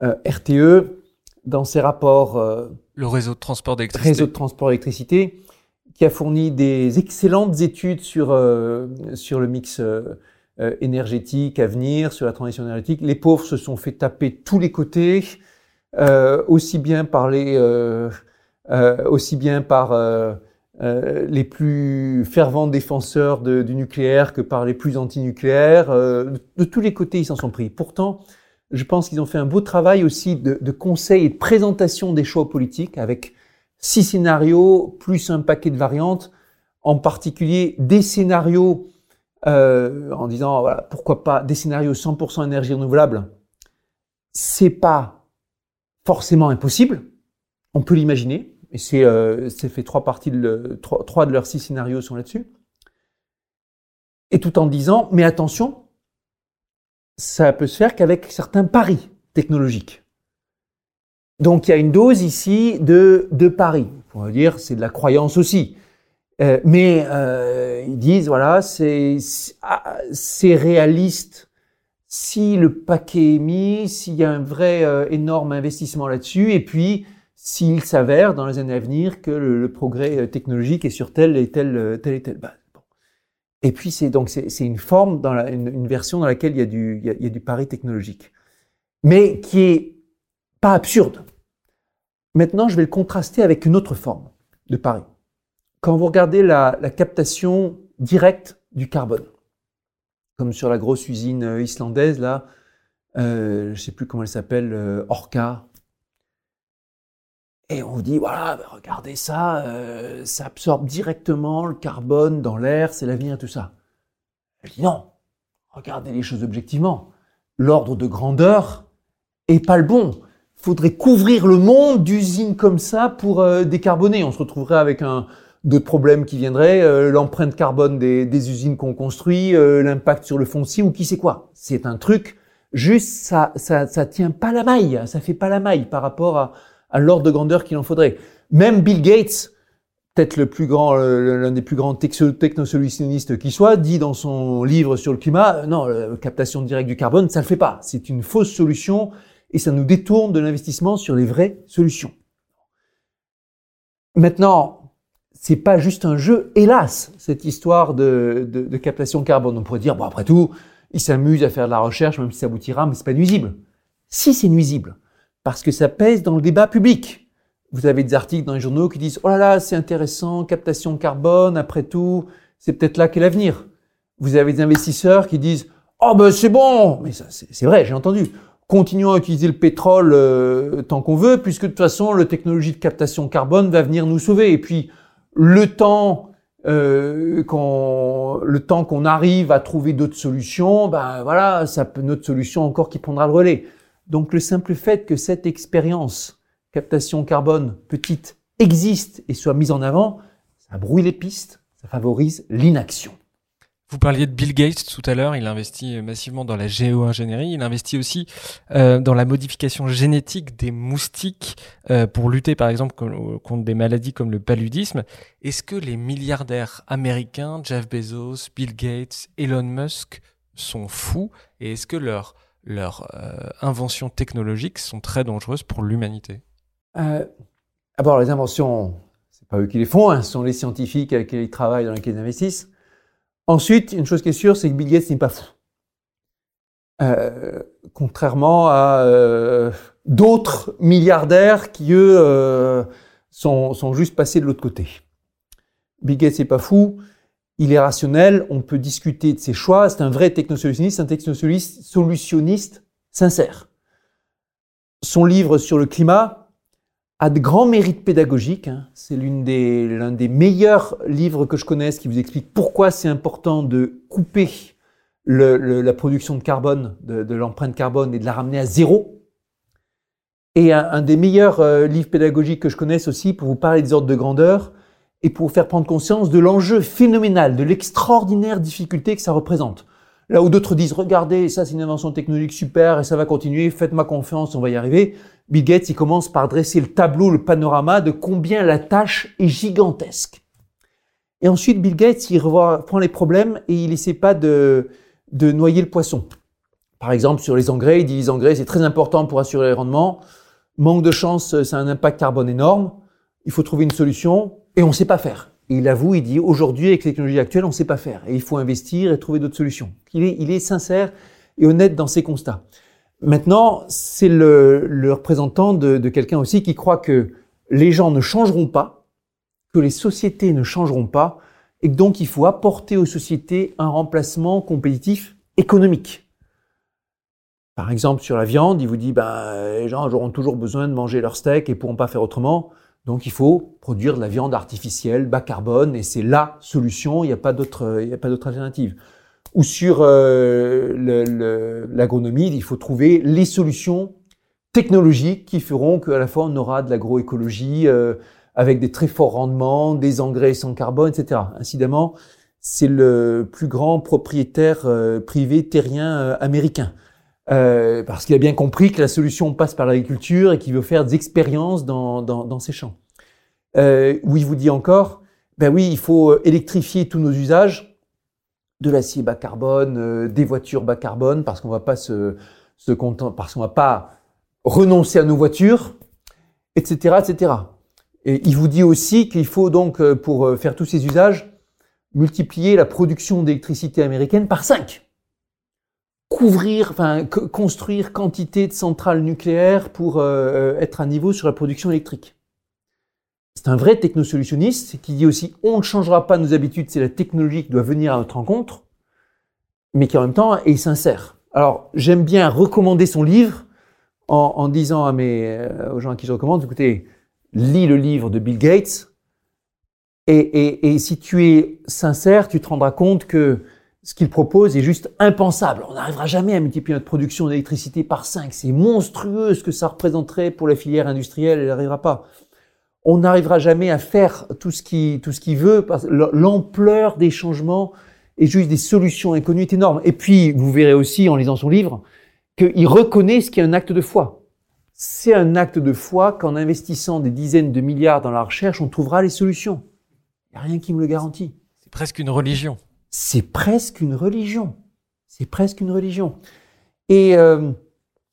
RTE, dans ses rapports... le réseau de transport d'électricité. Réseau de transport d'électricité, qui a fourni des excellentes études sur, sur le mix énergétique à venir, sur la transition énergétique. Les pauvres se sont fait taper tous les côtés. Euh, aussi bien par les, euh, euh, aussi bien par les plus fervents défenseurs du nucléaire que par les plus antinucléaires. De, de, tous les côtés, ils s'en sont pris. Pourtant, je pense qu'ils ont fait un beau travail aussi de, de, conseil et de présentation des choix politiques avec six scénarios plus un paquet de variantes, en particulier des scénarios euh, en disant voilà pourquoi pas des scénarios 100% énergie renouvelable. C'est pas forcément impossible. On peut l'imaginer. Et c'est euh, fait trois parties, de, trois, trois de leurs six scénarios sont là-dessus. Et tout en disant, mais attention, ça peut se faire qu'avec certains paris technologiques. Donc il y a une dose ici de, de paris. On va dire, c'est de la croyance aussi. Euh, mais euh, ils disent, voilà, c'est ah, réaliste si le paquet est mis, s'il y a un vrai euh, énorme investissement là-dessus, et puis s'il s'avère dans les années à venir que le, progrès euh, technologique est sur telle et telle, euh, telle et telle base. Et puis c'est donc c'est une forme dans la, une, version dans laquelle il y a du il y a, du pari technologique, mais qui est pas absurde. Maintenant, je vais le contraster avec une autre forme de pari. quand vous regardez la, captation directe du carbone, comme sur la grosse usine euh, islandaise, là, euh, je ne sais plus comment elle s'appelle, euh, Orca, et on dit, voilà, bah, regardez ça, ça absorbe directement le carbone dans l'air, c'est l'avenir, tout ça. Je dis non, regardez les choses objectivement. L'ordre de grandeur est pas le bon. Faudrait couvrir le monde d'usines comme ça pour décarboner. On se retrouverait avec un, d'autres problèmes qui viendraient, euh, l'empreinte carbone des, usines qu'on construit, euh, l'impact sur le foncier ou qui sait quoi. C'est un truc, juste ça, ça, ça tient pas la maille, ça fait pas la maille par rapport à, à l'ordre de grandeur qu'il en faudrait. Même Bill Gates, peut-être le plus grand, l'un des plus grands technosolutionnistes qui soit, dit dans son livre sur le climat, non, la captation directe du carbone, ça le fait pas. C'est une fausse solution et ça nous détourne de l'investissement sur les vraies solutions. Maintenant, c'est pas juste un jeu, hélas, cette histoire de, de, de, captation carbone. On pourrait dire, bon, après tout, il s'amuse à faire de la recherche, même si ça aboutira, mais c'est pas nuisible. Si c'est nuisible, parce que ça pèse dans le débat public. Vous avez des articles dans les journaux qui disent, oh là là, c'est intéressant, captation carbone, après tout, c'est peut-être là qu'est l'avenir. Vous avez des investisseurs qui disent, oh ben c'est bon, mais c'est vrai, j'ai entendu. Continuons à utiliser le pétrole euh, tant qu'on veut, puisque de toute façon, la technologie de captation carbone va venir nous sauver. Et puis, le temps euh, qu'on le temps qu'on arrive à trouver d'autres solutions, ben voilà, ça peut notre solution encore qui prendra le relais. Donc le simple fait que cette expérience captation carbone petite existe et soit mise en avant, ça brouille les pistes, ça favorise l'inaction. Vous parliez de Bill Gates tout à l'heure, il investit massivement dans la géo-ingénierie, il investit aussi euh, dans la modification génétique des moustiques euh, pour lutter par exemple contre des maladies comme le paludisme. Est-ce que les milliardaires américains, Jeff Bezos, Bill Gates, Elon Musk, sont fous et est-ce que leurs leurs euh, inventions technologiques sont très dangereuses pour l'humanité? D'abord, les inventions, c'est pas eux qui les font, hein, ce sont les scientifiques avec lesquels ils travaillent, dans lesquels ils investissent. Ensuite, une chose qui est sûre, c'est que Bill Gates n'est pas fou. Euh, contrairement à euh, d'autres milliardaires qui, eux, euh, sont, sont, juste passés de l'autre côté. Bill Gates n'est pas fou, il est rationnel, on peut discuter de ses choix, c'est un vrai technosolutionniste, un technosolutionniste sincère. Son livre sur le climat, a de grands mérites pédagogiques. Hein. C'est l'un des, des meilleurs livres que je connaisse qui vous explique pourquoi c'est important de couper la production de carbone, de, l'empreinte carbone et de la ramener à zéro. Et un, des meilleurs euh, livres pédagogiques que je connaisse aussi pour vous parler des ordres de grandeur et pour vous faire prendre conscience de l'enjeu phénoménal, de l'extraordinaire difficulté que ça représente. Là où d'autres disent, regardez, ça c'est une invention technologique super et ça va continuer, faites-moi confiance, on va y arriver. Bill Gates, il commence par dresser le tableau, le panorama de combien la tâche est gigantesque. Et ensuite, Bill Gates, il revoit, prend les problèmes et il essaie pas de, de noyer le poisson. Par exemple, sur les engrais, il dit les engrais, c'est très important pour assurer les rendements. Manque de chance, a un impact carbone énorme. Il faut trouver une solution et on ne sait pas faire. Il avoue, il dit aujourd'hui, avec les technologies actuelles, on ne sait pas faire. Et il faut investir et trouver d'autres solutions. Il est, sincère et honnête dans ses constats. Maintenant, c'est le, le, représentant de, de quelqu'un aussi qui croit que les gens ne changeront pas, que les sociétés ne changeront pas, et que donc il faut apporter aux sociétés un remplacement compétitif économique. Par exemple, sur la viande, il vous dit, ben, les gens auront toujours besoin de manger leur steak et pourront pas faire autrement. Donc il faut produire de la viande artificielle, bas carbone, et c'est la solution, il n'y a pas d'autre, il n'y a pas d'autre alternative. Ou sur euh, l'agronomie, il faut trouver les solutions technologiques qui feront qu'à la fois on aura de l'agroécologie euh, avec des très forts rendements, des engrais sans carbone, etc. Incidemment, c'est le plus grand propriétaire euh, privé terrien euh, américain. Euh, parce qu'il a bien compris que la solution passe par l'agriculture et qu'il veut faire des expériences dans, dans, dans ces champs. Euh, où il vous dit encore, ben oui, il faut électrifier tous nos usages, de l'acier bas carbone, euh, des voitures bas carbone, parce qu'on va pas se, se parce qu'on va pas renoncer à nos voitures, etc., etc. Et il vous dit aussi qu'il faut donc, euh, pour faire tous ces usages, multiplier la production d'électricité américaine par 5 couvrir, enfin construire quantité de centrales nucléaires pour euh, être à niveau sur la production électrique. C'est un vrai technosolutionniste qui dit aussi on ne changera pas nos habitudes, c'est la technologie qui doit venir à notre rencontre, mais qui en même temps est sincère. Alors j'aime bien recommander son livre en, disant à mes, euh, aux gens à qui je recommande, écoutez, lis le livre de Bill Gates, et, si tu es sincère, tu te rendras compte que ce qu'il propose est juste impensable. On n'arrivera jamais à multiplier notre production d'électricité par 5. C'est monstrueux ce que ça représenterait pour la filière industrielle, elle n'arrivera pas. On n'arrivera jamais à faire tout ce qui tout ce qu'il veut. L'ampleur des changements est juste des solutions inconnues est énorme. Et puis, vous verrez aussi en lisant son livre qu'il reconnaît ce qui est un acte de foi. C'est un acte de foi qu'en investissant des dizaines de milliards dans la recherche, on trouvera les solutions. Il n'y a rien qui me le garantit. C'est presque une religion. C'est presque une religion. C'est presque une religion. Et euh,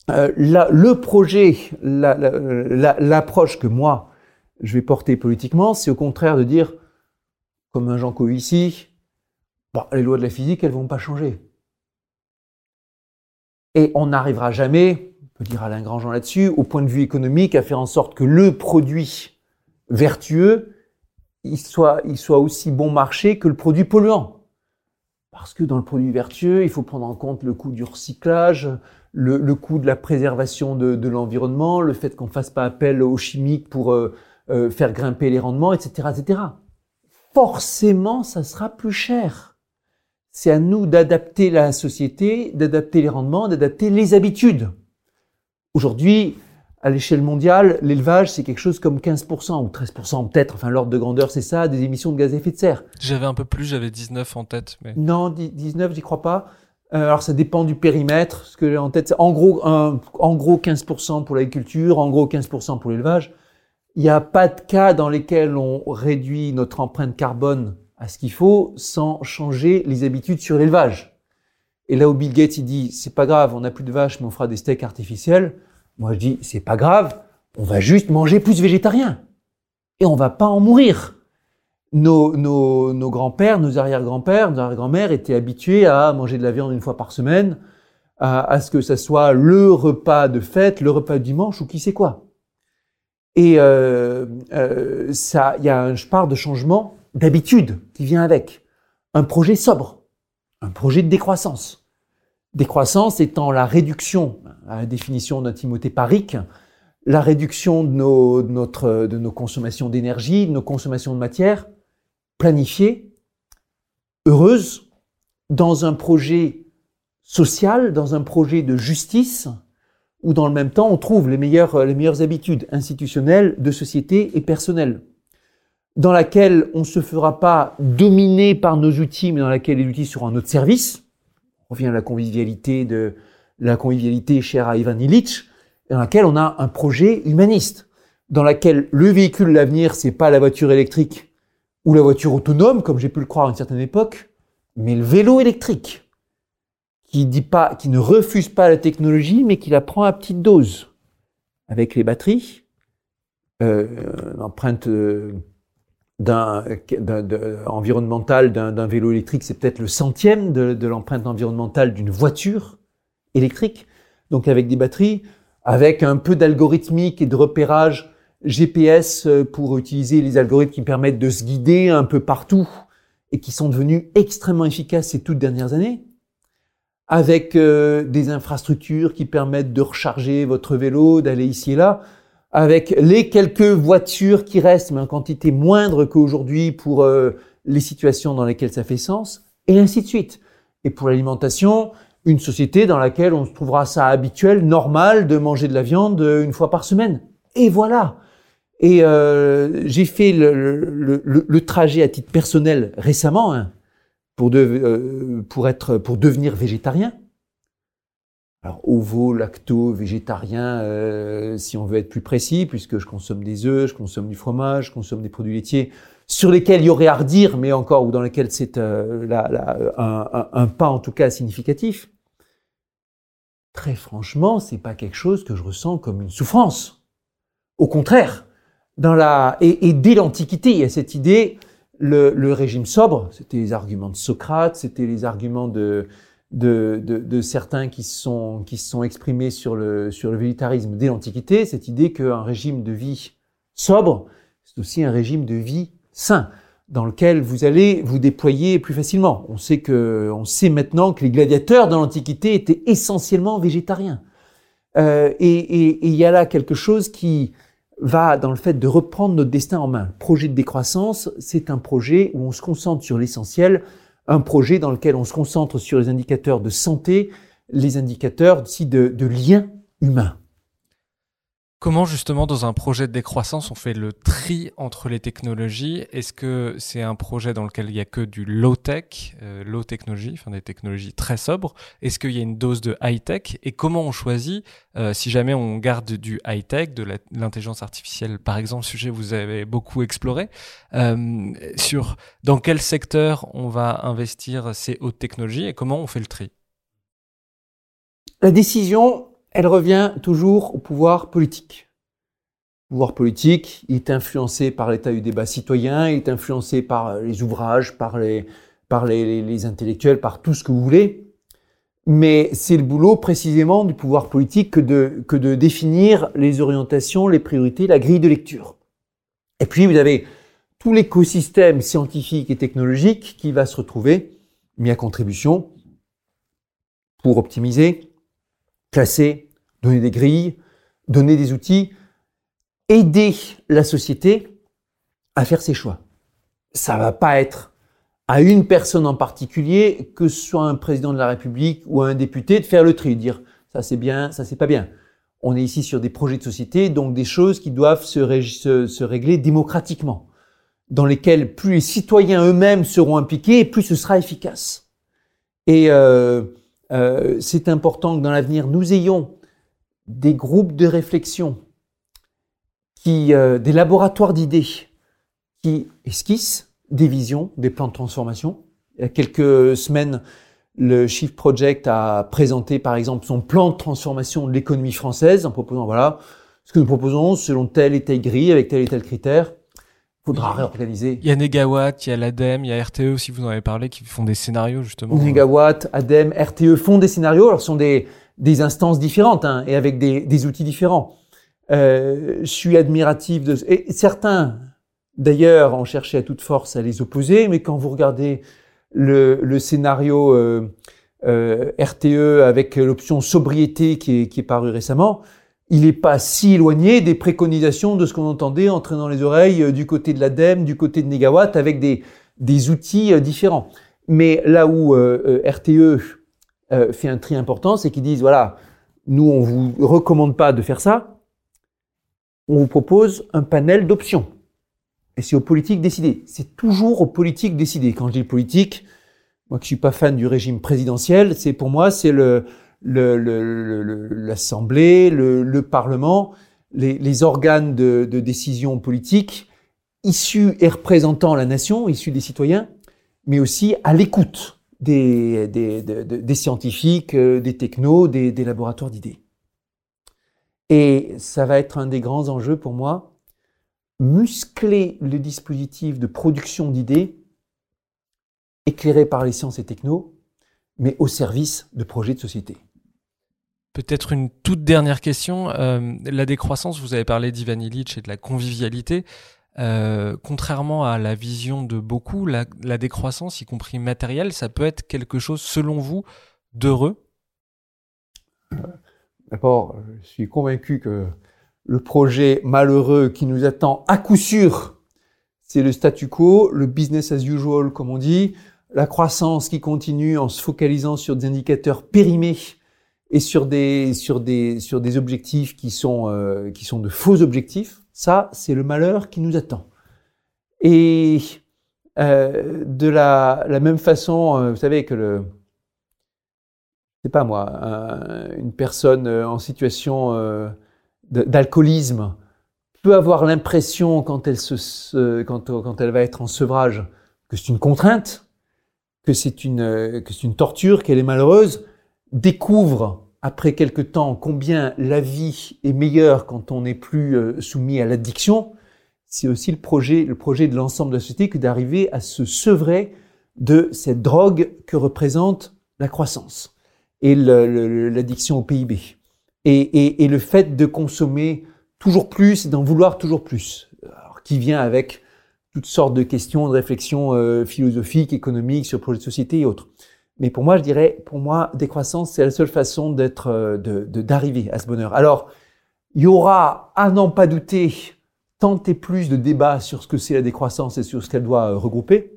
euh, le projet, l'approche que moi, je vais porter politiquement, c'est au contraire de dire, comme un Jean ici, les lois de la physique, elles vont pas changer. Et on n'arrivera jamais, on peut dire Alain Grandjean là-dessus, au point de vue économique, à faire en sorte que le produit vertueux, il soit aussi bon marché que le produit polluant. Parce que dans le produit vertueux, il faut prendre en compte le coût du recyclage, le, coût de la préservation de, l'environnement, le fait qu'on ne fasse pas appel aux chimiques pour euh, euh, faire grimper les rendements, etc., etc. Forcément, ça sera plus cher c'est à nous d'adapter la société, d'adapter les rendements, d'adapter les habitudes. Aujourd'hui, à l'échelle mondiale, l'élevage, c'est quelque chose comme 15% ou 13% peut-être, enfin l'ordre de grandeur, c'est ça, des émissions de gaz à effet de serre. J'avais un peu plus, j'avais 19 en tête. Mais... Non, 19, j'y crois pas. Euh, alors ça dépend du périmètre. Ce que j'ai en tête, c'est en gros, en gros 15% pour l'agriculture, en gros 15% pour l'élevage. Il n'y a pas de cas dans lesquels on réduit notre empreinte carbone à ce qu'il faut sans changer les habitudes sur l'élevage. Et là où Bill Gates il dit c'est pas grave, on n'a plus de vaches, mais on fera des steaks artificiels. Moi je dis c'est pas grave, on va juste manger plus végétarien et on va pas en mourir. Nos, nos, nos grands-pères, nos arrière-grands-pères, nos arrière-grand-mères étaient habitués à manger de la viande une fois par semaine, à, ce que ça soit le repas de fête, le repas de dimanche ou qui sait quoi. Et euh, euh, ça, il y a un part de changement d'habitude qui vient avec. Un projet sobre, un projet de décroissance. Décroissance étant la réduction, à la définition d'un Timothée Paric, la réduction de nos, de notre, de nos consommations d'énergie, de nos consommations de matière, planifiée, heureuse, dans un projet social, dans un projet de justice, où dans le même temps on trouve les meilleures, les meilleures habitudes institutionnelles, de société et personnelles dans laquelle on ne se fera pas dominer par nos outils, mais dans laquelle les outils seront à notre service. Revient à la convivialité de la convivialité chère à Ivan Illich, dans laquelle on a un projet humaniste, dans laquelle le véhicule de l'avenir, c'est pas la voiture électrique ou la voiture autonome, comme j'ai pu le croire à une certaine époque, mais le vélo électrique, qui dit pas, qui ne refuse pas la technologie, mais qui la prend à petite dose, avec les batteries, euh, d'un, environnemental d'un, vélo électrique, c'est peut-être le centième de, de l'empreinte environnementale d'une voiture électrique. Donc avec des batteries, avec un peu d'algorithmique et de repérage GPS euh, pour utiliser les algorithmes qui permettent de se guider un peu partout et qui sont devenus extrêmement efficaces ces toutes dernières années, avec euh, des infrastructures qui permettent de recharger votre vélo, d'aller ici et là avec les quelques voitures qui restent, mais en quantité moindre qu'aujourd'hui pour euh, les situations dans lesquelles ça fait sens, et ainsi de suite. Et pour l'alimentation, une société dans laquelle on trouvera ça habituel, normal, de manger de la viande euh, une fois par semaine. Et voilà. Et euh, j'ai fait le, trajet à titre personnel récemment hein, pour, pour, être, pour devenir végétarien. Alors, ovo, lacto, végétarien, euh, si on veut être plus précis, puisque je consomme des œufs, je consomme du fromage, je consomme des produits laitiers, sur lesquels il y aurait à redire, mais encore, ou dans lesquels c'est euh, un, pas en tout cas significatif. Très franchement, c'est pas quelque chose que je ressens comme une souffrance. Au contraire, dans la et, dès l'Antiquité, il y a cette idée, le, le régime sobre, c'était les arguments de Socrate, c'était les arguments de de, de, certains qui se sont, qui sont exprimés sur le, sur le végétarisme dès l'Antiquité, cette idée qu'un régime de vie sobre c'est aussi un régime de vie sain dans lequel vous allez vous déployer plus facilement. On sait que, on sait maintenant que les gladiateurs dans l'Antiquité étaient essentiellement végétariens. Euh, et il y a là quelque chose qui va dans le fait de reprendre notre destin en main. Le projet de décroissance, c'est un projet où on se concentre sur l'essentiel, un projet dans lequel on se concentre sur les indicateurs de santé, les indicateurs aussi de, de lien humain. Comment justement dans un projet de décroissance on fait le tri entre les technologies? Est-ce que c'est un projet dans lequel il n'y a que du low-tech, euh, low technologie, enfin des technologies très sobres? Est-ce qu'il y a une dose de high-tech? Et comment on choisit euh, si jamais on garde du high-tech, de l'intelligence artificielle par exemple, sujet que vous avez beaucoup exploré, euh, sur dans quel secteur on va investir ces hautes technologies et comment on fait le tri? La décision elle revient toujours au pouvoir politique. Le pouvoir politique est influencé par l'état du débat citoyen, il est influencé par les ouvrages, par les, par les, intellectuels, par tout ce que vous voulez. Mais c'est le boulot précisément du pouvoir politique que de, que de définir les orientations, les priorités, la grille de lecture. Et puis vous avez tout l'écosystème scientifique et technologique qui va se retrouver mis à contribution pour optimiser, classer, donner des grilles, donner des outils, aider la société à faire ses choix. Ça va pas être à une personne en particulier, que ce soit un président de la République ou un député, de faire le tri, de dire ça c'est bien, ça c'est pas bien. On est ici sur des projets de société, donc des choses qui doivent se, régler démocratiquement, dans lesquelles plus les citoyens eux-mêmes seront impliqués, plus ce sera efficace. Et euh, euh, c'est important que dans l'avenir, nous ayons des groupes de réflexion, qui, euh, des laboratoires d'idées qui esquissent des visions, des plans de transformation. Il y a quelques semaines, le Shift Project a présenté par exemple son plan de transformation de l'économie française en proposant voilà ce que nous proposons selon tel et tel grille avec tel et tel critère faudra réorganiser. Il y a Negawatt, il y a l'ADEME, il y a RTE si vous en avez parlé, qui font des scénarios justement. Negawatt, ADEME, RTE font des scénarios. Alors, ce sont des, des instances différentes hein, et avec des, des outils différents. Euh, je suis admiratif de... Et certains, d'ailleurs, ont cherché à toute force à les opposer, mais quand vous regardez le, le scénario euh, euh, RTE avec l'option sobriété qui est, qui est paru récemment, il n'est pas si éloigné des préconisations de ce qu'on entendait entrer dans les oreilles euh, du côté de l'ADEME, du côté de Negawatt, avec des, des outils euh, différents. Mais là où euh, fait un tri important, c'est qu'ils disent, voilà, nous, on vous recommande pas de faire ça, on vous propose un panel d'options. Et c'est aux politiques décider. C'est toujours aux politiques décider. Quand je dis politique, moi qui suis pas fan du régime présidentiel, c'est pour moi, c'est le, l'Assemblée, le, le, Parlement, les, les organes de, de, décision politique issus et représentant la nation, issus des citoyens, mais aussi à l'écoute des, des, des, scientifiques, euh, des technos, des, laboratoires d'idées. Et ça va être un des grands enjeux pour moi, muscler le dispositif de production d'idées éclairé par les sciences et technos, mais au service de projets de société. Peut-être une toute dernière question. Euh, la décroissance, vous avez parlé d'Ivan Illich et de la convivialité. Euh, contrairement à la vision de beaucoup, la, décroissance, y compris matérielle, ça peut être quelque chose, selon vous, d'heureux? D'abord, je suis convaincu que le projet malheureux qui nous attend à coup sûr, c'est le statu quo, le business as usual, comme on dit, la croissance qui continue en se focalisant sur des indicateurs périmés et sur des, sur des, sur des objectifs qui sont, euh, qui sont de faux objectifs, ça, c'est le malheur qui nous attend. Et euh, de la, même façon, euh, vous savez que le, c'est pas moi, une personne en situation d'alcoolisme peut avoir l'impression quand elle va être en sevrage que c'est une contrainte, que c'est une torture, qu'elle est malheureuse découvre après quelque temps combien la vie est meilleure quand on n'est plus euh, soumis à l'addiction, c'est aussi le projet, le projet de l'ensemble de la société que d'arriver à se sevrer de cette drogue que représente la croissance et l'addiction au PIB. Et, le fait de consommer toujours plus et d'en vouloir toujours plus. Qui vient avec toutes sortes de questions, de réflexions euh, philosophiques, économiques sur le projet de société et autres. Mais pour moi, je dirais, pour moi, décroissance, c'est la seule façon d'être, euh, de, d'arriver à ce bonheur. Alors, il y aura, à n'en pas douter, tant et plus de débats sur ce que c'est la décroissance et sur ce qu'elle doit euh, regrouper.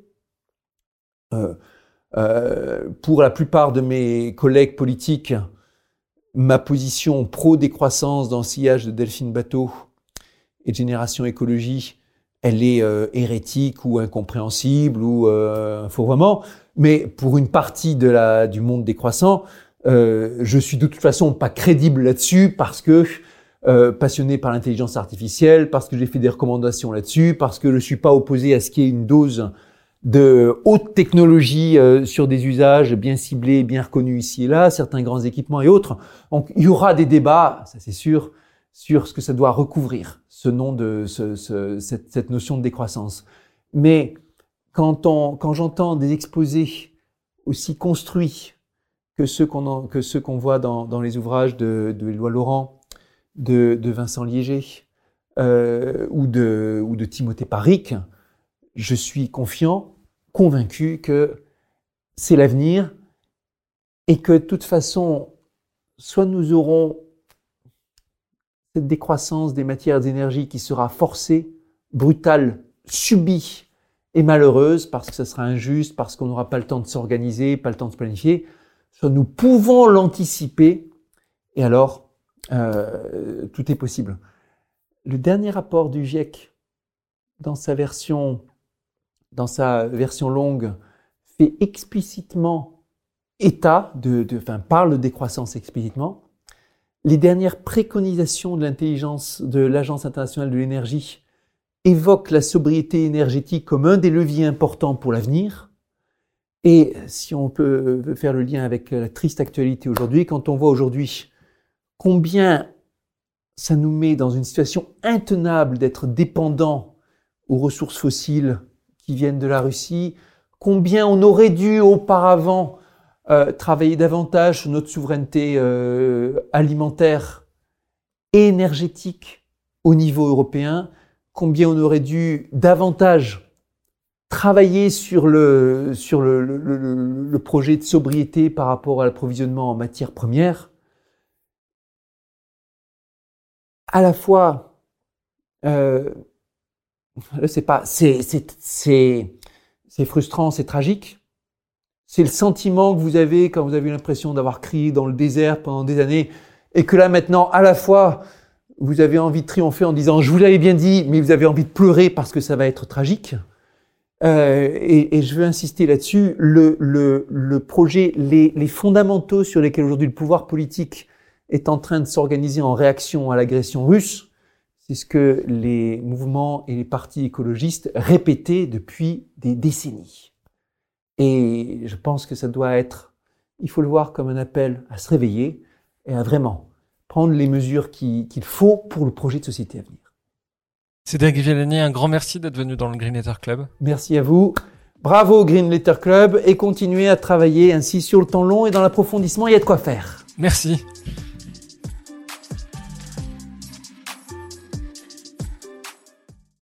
Euh, pour la plupart de mes collègues politiques, ma position pro-décroissance dans le sillage de Delphine Bateau et de Génération Écologie, elle est hérétique ou incompréhensible ou faux vraiment. Mais pour une partie de la, du monde décroissant, euh, je suis de toute façon pas crédible là-dessus parce que euh, passionné par l'intelligence artificielle, parce que j'ai fait des recommandations là-dessus, parce que je suis pas opposé à ce qu'il y ait une dose de haute technologie euh, sur des usages bien ciblés, bien reconnus ici et là, certains grands équipements et autres. Donc il y aura des débats, ça c'est sûr, sur ce que ça doit recouvrir, ce nom de ce, ce, cette, cette, notion de décroissance. Mais quand, j'entends des exposés aussi construits que ceux qu'on voit dans, les ouvrages de, de Éloi Laurent, de, de Vincent Liéger euh, ou de ou de Timothée Paric, je suis confiant, convaincu que c'est l'avenir et que de toute façon, soit nous aurons cette décroissance des matières d'énergie qui sera forcée, brutale, subie et malheureuse parce que ça sera injuste, parce qu'on n'aura pas le temps de s'organiser, pas le temps de planifier, soit nous pouvons l'anticiper et alors euh, tout est possible. Le dernier rapport du GIEC dans sa version dans sa version longue, fait explicitement état de, de enfin, parle de décroissance explicitement. Les dernières préconisations de l'intelligence de l'Agence internationale de l'énergie évoquent la sobriété énergétique comme un des leviers importants pour l'avenir. Et si on peut faire le lien avec la triste actualité aujourd'hui, quand on voit aujourd'hui combien ça nous met dans une situation intenable d'être dépendant aux ressources fossiles qui viennent de la Russie, combien on aurait dû auparavant euh, travailler davantage sur notre souveraineté euh, alimentaire et énergétique au niveau européen, combien on aurait dû davantage travailler sur le, sur le, projet de sobriété par rapport à l'approvisionnement en matières premières. À la fois, euh, c'est pas, c'est, c'est, frustrant, c'est tragique. C'est le sentiment que vous avez quand vous avez l'impression d'avoir crié dans le désert pendant des années et que là maintenant, à la fois, vous avez envie de triompher en disant je vous l'avais bien dit, mais vous avez envie de pleurer parce que ça va être tragique. Euh, et, et, je veux insister là-dessus. Le, le, le projet, les, les fondamentaux sur lesquels aujourd'hui le pouvoir politique est en train de s'organiser en réaction à l'agression russe, c'est ce que les mouvements et les partis écologistes répétaient depuis des décennies. Et je pense que ça doit être, il faut le voir comme un appel à se réveiller et à vraiment prendre les mesures qu'il faut pour le projet de société à venir. Cédric Villani, un grand merci d'être venu dans le Green Letter Club. Merci à vous. Bravo Green Letter Club et continuez à travailler ainsi sur le temps long et dans l'approfondissement, il y a de quoi faire. Merci.